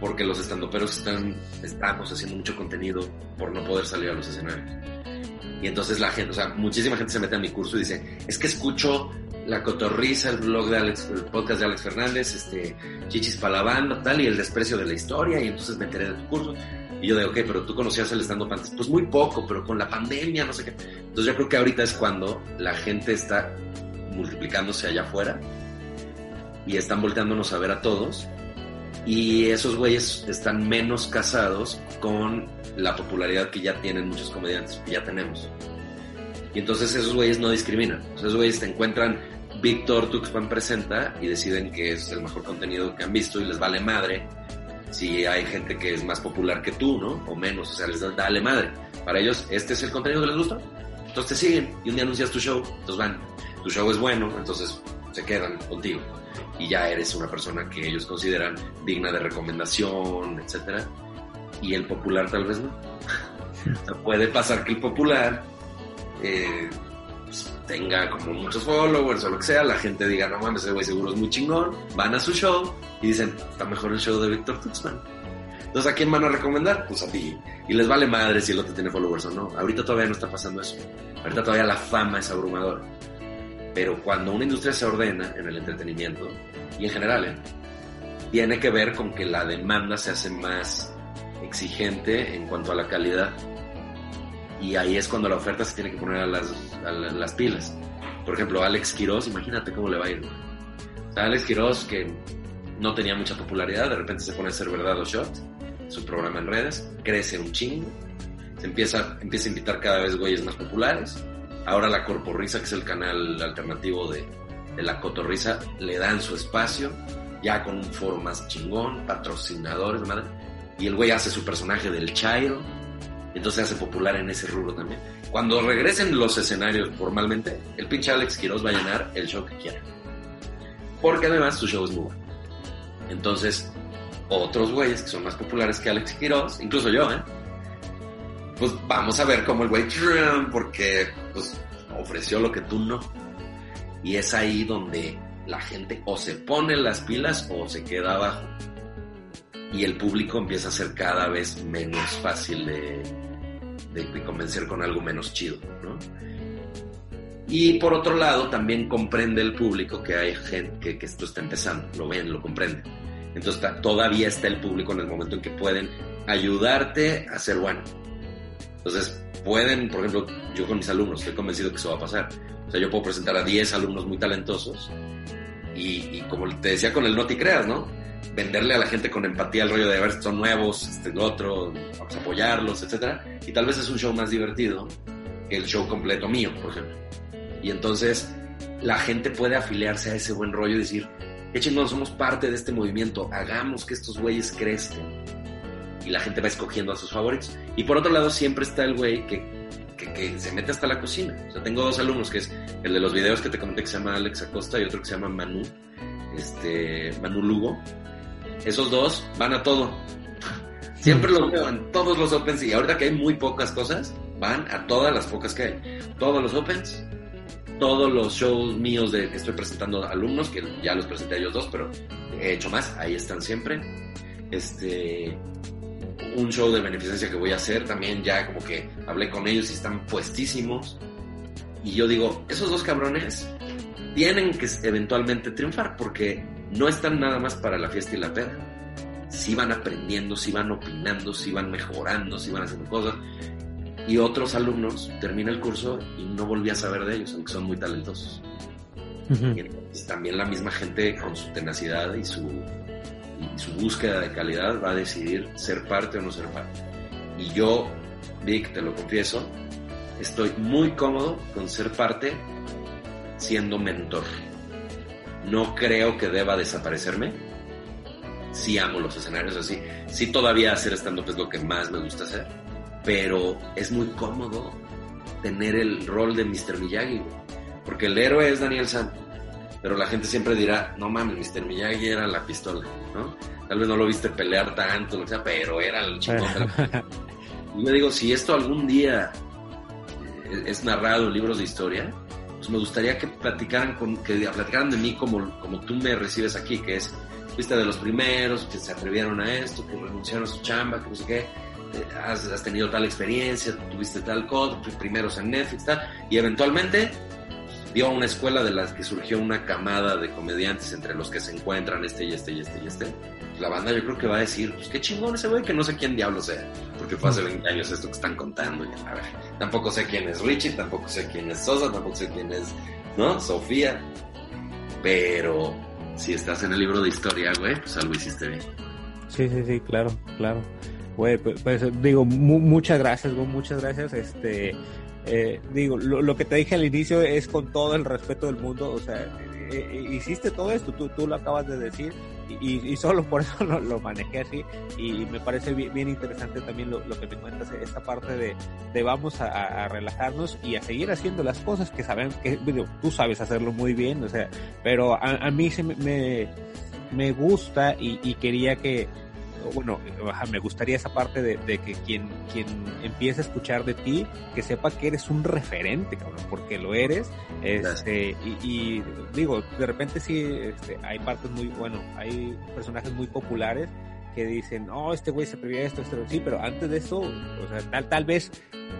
porque los stand-uperos están, estamos haciendo mucho contenido por no poder salir a los escenarios. Y entonces la gente, o sea, muchísima gente se mete a mi curso y dice, es que escucho la cotorriza, el blog de Alex, el podcast de Alex Fernández, este, Chichis para la banda, tal, y el desprecio de la historia, y entonces me enteré de tu curso. Y yo digo, ok, pero tú conocías el stand-up antes. Pues muy poco, pero con la pandemia, no sé qué. Entonces yo creo que ahorita es cuando la gente está multiplicándose allá afuera y están volteándonos a ver a todos. Y esos güeyes están menos casados con la popularidad que ya tienen muchos comediantes, que ya tenemos. Y entonces esos güeyes no discriminan. Esos güeyes te encuentran Víctor Tuxpan presenta y deciden que es el mejor contenido que han visto y les vale madre si hay gente que es más popular que tú, ¿no? O menos, o sea, les vale madre. Para ellos, este es el contenido que les gusta. Entonces te siguen y un día anuncias tu show, entonces van. Tu show es bueno, entonces se quedan contigo. Y ya eres una persona que ellos consideran digna de recomendación, etcétera. Y el popular tal vez no. o sea, puede pasar que el popular eh, pues, tenga como muchos followers o lo que sea, la gente diga, no mames, ese güey seguro es muy chingón, van a su show y dicen, está mejor el show de Víctor Tuxman. Entonces, ¿a quién van a recomendar? Pues a ti. Y les vale madre si el otro tiene followers o no. Ahorita todavía no está pasando eso. Ahorita todavía la fama es abrumadora. Pero cuando una industria se ordena en el entretenimiento, y en general, ¿eh? tiene que ver con que la demanda se hace más exigente en cuanto a la calidad y ahí es cuando la oferta se tiene que poner a las, las pilas. Por ejemplo, Alex Quiroz, imagínate cómo le va a ir. Alex Quiroz, que no tenía mucha popularidad, de repente se pone a hacer verdad o shot, su programa en redes, crece un chingo se empieza, empieza a invitar cada vez güeyes más populares. Ahora la Corporrisa, que es el canal alternativo de, de la Cotorrisa, le dan su espacio, ya con un foro más chingón, patrocinadores, madre. Y el güey hace su personaje del Chairo, entonces se hace popular en ese rubro también. Cuando regresen los escenarios formalmente, el pinche Alex Quiroz va a llenar el show que quiera. Porque además su show es muy bueno. Entonces, otros güeyes que son más populares que Alex Quiroz, incluso yo, ¿eh? Pues vamos a ver cómo el güey, porque pues ofreció lo que tú no. Y es ahí donde la gente o se pone las pilas o se queda abajo. Y el público empieza a ser cada vez menos fácil de, de, convencer con algo menos chido, ¿no? Y por otro lado, también comprende el público que hay gente que, esto está empezando, lo ven, lo comprenden. Entonces todavía está el público en el momento en que pueden ayudarte a ser bueno. Entonces pueden, por ejemplo, yo con mis alumnos estoy convencido que eso va a pasar. O sea, yo puedo presentar a 10 alumnos muy talentosos y, como te decía con el no te creas, ¿no? Venderle a la gente con empatía el rollo de ver son nuevos, este, otro, vamos a apoyarlos, etcétera. Y tal vez es un show más divertido que el show completo mío, por ejemplo. Y entonces la gente puede afiliarse a ese buen rollo y decir, chingón, somos parte de este movimiento, hagamos que estos güeyes crezcan. Y la gente va escogiendo a sus favoritos. Y por otro lado, siempre está el güey que, que, se mete hasta la cocina. O sea, tengo dos alumnos, que es el de los videos que te comenté que se llama Alex Acosta y otro que se llama Manu, este, Manu Lugo. Esos dos van a todo. Siempre los veo en todos los opens y ahorita que hay muy pocas cosas, van a todas las pocas que hay. Todos los opens, todos los shows míos de que estoy presentando alumnos, que ya los presenté a ellos dos, pero he hecho más, ahí están siempre. Este, un show de beneficencia que voy a hacer, también ya como que hablé con ellos y están puestísimos. Y yo digo, esos dos cabrones tienen que eventualmente triunfar porque no están nada más para la fiesta y la peda. Si van aprendiendo, si van opinando, si van mejorando, si van haciendo cosas y otros alumnos termina el curso y no volví a saber de ellos, aunque son muy talentosos. y también la misma gente con su tenacidad y su, y su búsqueda de calidad va a decidir ser parte o no ser parte. Y yo, Vic, te lo confieso, estoy muy cómodo con ser parte siendo mentor. No creo que deba desaparecerme. Sí amo los escenarios así. Sí todavía hacer stand-up es lo que más me gusta hacer pero es muy cómodo tener el rol de Mr. Miyagi, porque el héroe es Daniel San, pero la gente siempre dirá, no mames, Mr. Miyagi era la pistola, ¿no? Tal vez no lo viste pelear tanto, lo que sea, pero era el chingón Y me digo, si esto algún día eh, es narrado en libros de historia, pues me gustaría que platicaran, con, que platicaran de mí como, como tú me recibes aquí, que es, fuiste de los primeros que se atrevieron a esto, que renunciaron a su chamba, que no sé qué, has, tenido tal experiencia, tuviste tal cosa, primeros en Netflix, tal, y eventualmente dio a una escuela de las que surgió una camada de comediantes entre los que se encuentran este y este y este y este. La banda yo creo que va a decir, pues qué chingón ese güey que no sé quién diablo sea, porque fue hace 20 años esto que están contando. Y, a ver, tampoco sé quién es Richie, tampoco sé quién es Sosa, tampoco sé quién es, ¿no? Sofía. Pero si estás en el libro de historia, güey, pues algo hiciste bien. Sí, sí, sí, claro, claro. Güey, pues, pues, digo, muchas gracias, güey, muchas gracias. Este, eh, digo, lo, que te dije al inicio es con todo el respeto del mundo, o sea, eh, eh, hiciste todo esto, tú, tú lo acabas de decir, y, solo por eso lo, manejé así, y me parece bien, interesante también lo, que me cuentas, esta parte de, de vamos a, relajarnos y a seguir haciendo las cosas que saben, que digo, tú sabes hacerlo muy bien, o sea, pero a, mí se me, me, gusta y quería que bueno, me gustaría esa parte de, que quien, quien empiece a escuchar de ti, que sepa que eres un referente, cabrón, porque lo eres, este, y, digo, de repente sí, este, hay partes muy, bueno, hay personajes muy populares que dicen, oh, este güey se prevía esto, esto, sí, pero antes de eso, o sea, tal, tal vez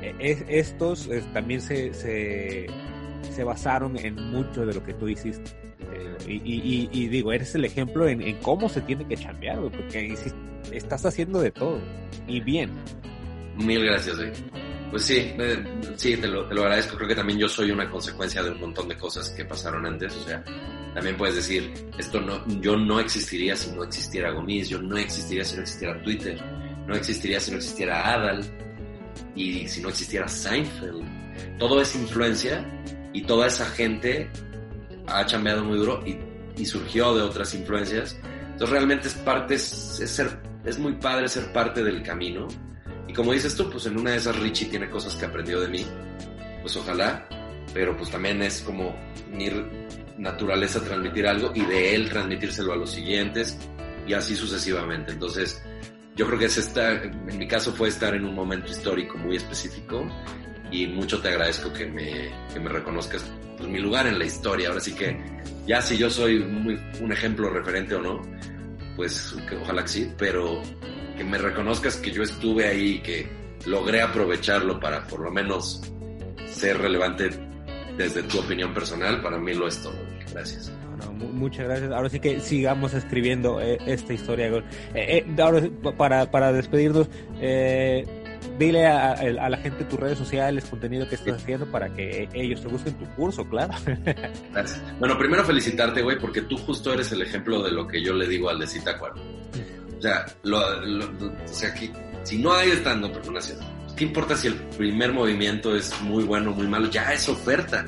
eh, estos eh, también se, se, se basaron en mucho de lo que tú hiciste. Eh, y, digo, eres el ejemplo en, cómo se tiene que chambear, porque estás haciendo de todo y bien. Mil gracias, güey. Pues sí, sí, te lo, te lo, agradezco. Creo que también yo soy una consecuencia de un montón de cosas que pasaron antes. O sea, también puedes decir, esto no, yo no existiría si no existiera Gomis, yo no existiría si no existiera Twitter, no existiría si no existiera Adal. y si no existiera Seinfeld. Todo es influencia y toda esa gente ha chambeado muy duro y, y surgió de otras influencias. Entonces realmente es parte, es, ser, es muy padre ser parte del camino. Y como dices tú, pues en una de esas Richie tiene cosas que aprendió de mí. Pues ojalá, pero pues también es como mi naturaleza transmitir algo y de él transmitírselo a los siguientes y así sucesivamente. Entonces, yo creo que es estar, en mi caso fue estar en un momento histórico muy específico y mucho te agradezco que me, que me reconozcas pues, mi lugar en la historia. Ahora sí que ya si yo soy un ejemplo referente o no, pues que, ojalá que sí, pero que me reconozcas que yo estuve ahí y que logré aprovecharlo para por lo menos ser relevante desde tu opinión personal, para mí lo es todo. Gracias. muchas gracias. Ahora sí que sigamos escribiendo eh, esta historia. Eh, eh, ahora, para, para despedirnos, dile a, la gente tus redes sociales, contenido que estás haciendo para que ellos te busquen tu curso, claro. Gracias. Bueno, primero felicitarte, güey, porque tú justo eres el ejemplo de lo que yo le digo al de Cita O sea, lo, o sea aquí, si no hay estando personas ¿qué importa si el primer movimiento es muy bueno o muy malo? Ya es oferta.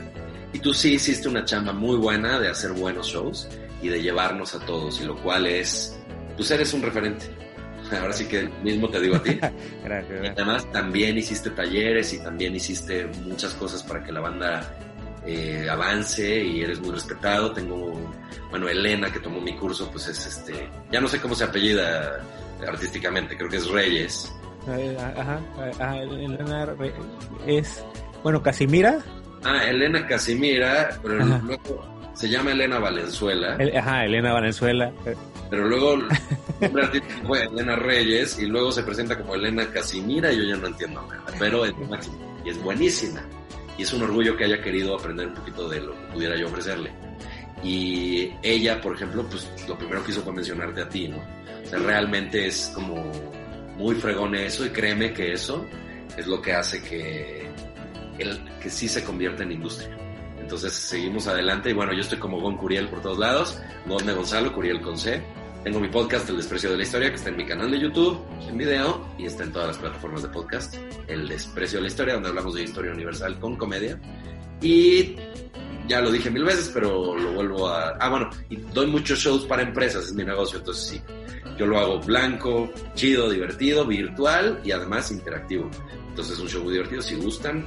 Y tú sí hiciste una chamba muy buena de hacer buenos shows y de llevarnos a todos, y lo cual es, pues eres un referente. Ahora sí que mismo te digo a ti. gracias, Y además también hiciste talleres y también hiciste muchas cosas para que la banda eh, avance y eres muy respetado. Tengo, bueno, Elena que tomó mi curso, pues es este, ya no sé cómo se apellida artísticamente, creo que es Reyes. Eh, ajá, ajá, Elena es, bueno, Casimira. Ah, Elena Casimira, pero luego se llama Elena Valenzuela. ajá, Elena Valenzuela. Pero luego fue Elena Reyes y luego se presenta como Elena Casimira y yo ya no entiendo nada. Pero es máximo y es buenísima. Y es un orgullo que haya querido aprender un poquito de lo que pudiera yo ofrecerle. Y ella, por ejemplo, pues lo primero que hizo fue mencionarte a ti, ¿no? O sea, realmente es como muy fregón eso y créeme que eso es lo que hace que, el, que sí se convierta en industria. Entonces seguimos adelante y bueno, yo estoy como Gon Curiel por todos lados, Gonme Gonzalo, Curiel con C. Tengo mi podcast El Desprecio de la Historia que está en mi canal de YouTube, en video y está en todas las plataformas de podcast. El Desprecio de la Historia, donde hablamos de historia universal con comedia. Y ya lo dije mil veces, pero lo vuelvo a... Ah, bueno, y doy muchos shows para empresas, es mi negocio, entonces sí, yo lo hago blanco, chido, divertido, virtual y además interactivo. Entonces es un show muy divertido, si gustan,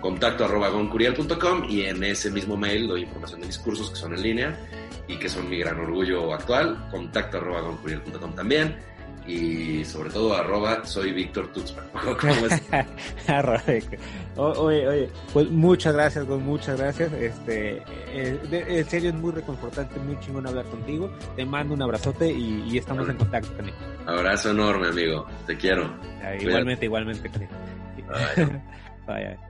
contacto arroba goncuriel.com y en ese mismo mail doy información de mis cursos que son en línea y que son mi gran orgullo actual, contacto arroba goncuriel.com también y sobre todo arroba soy Víctor Tuxpan. oye, oye, pues muchas gracias, muchas gracias. Este, eh, en serio es muy reconfortante, muy chingón hablar contigo. Te mando un abrazote y, estamos en contacto, Cani. Abrazo enorme, amigo. Te quiero. igualmente, igualmente, Cani. Bye. Bye.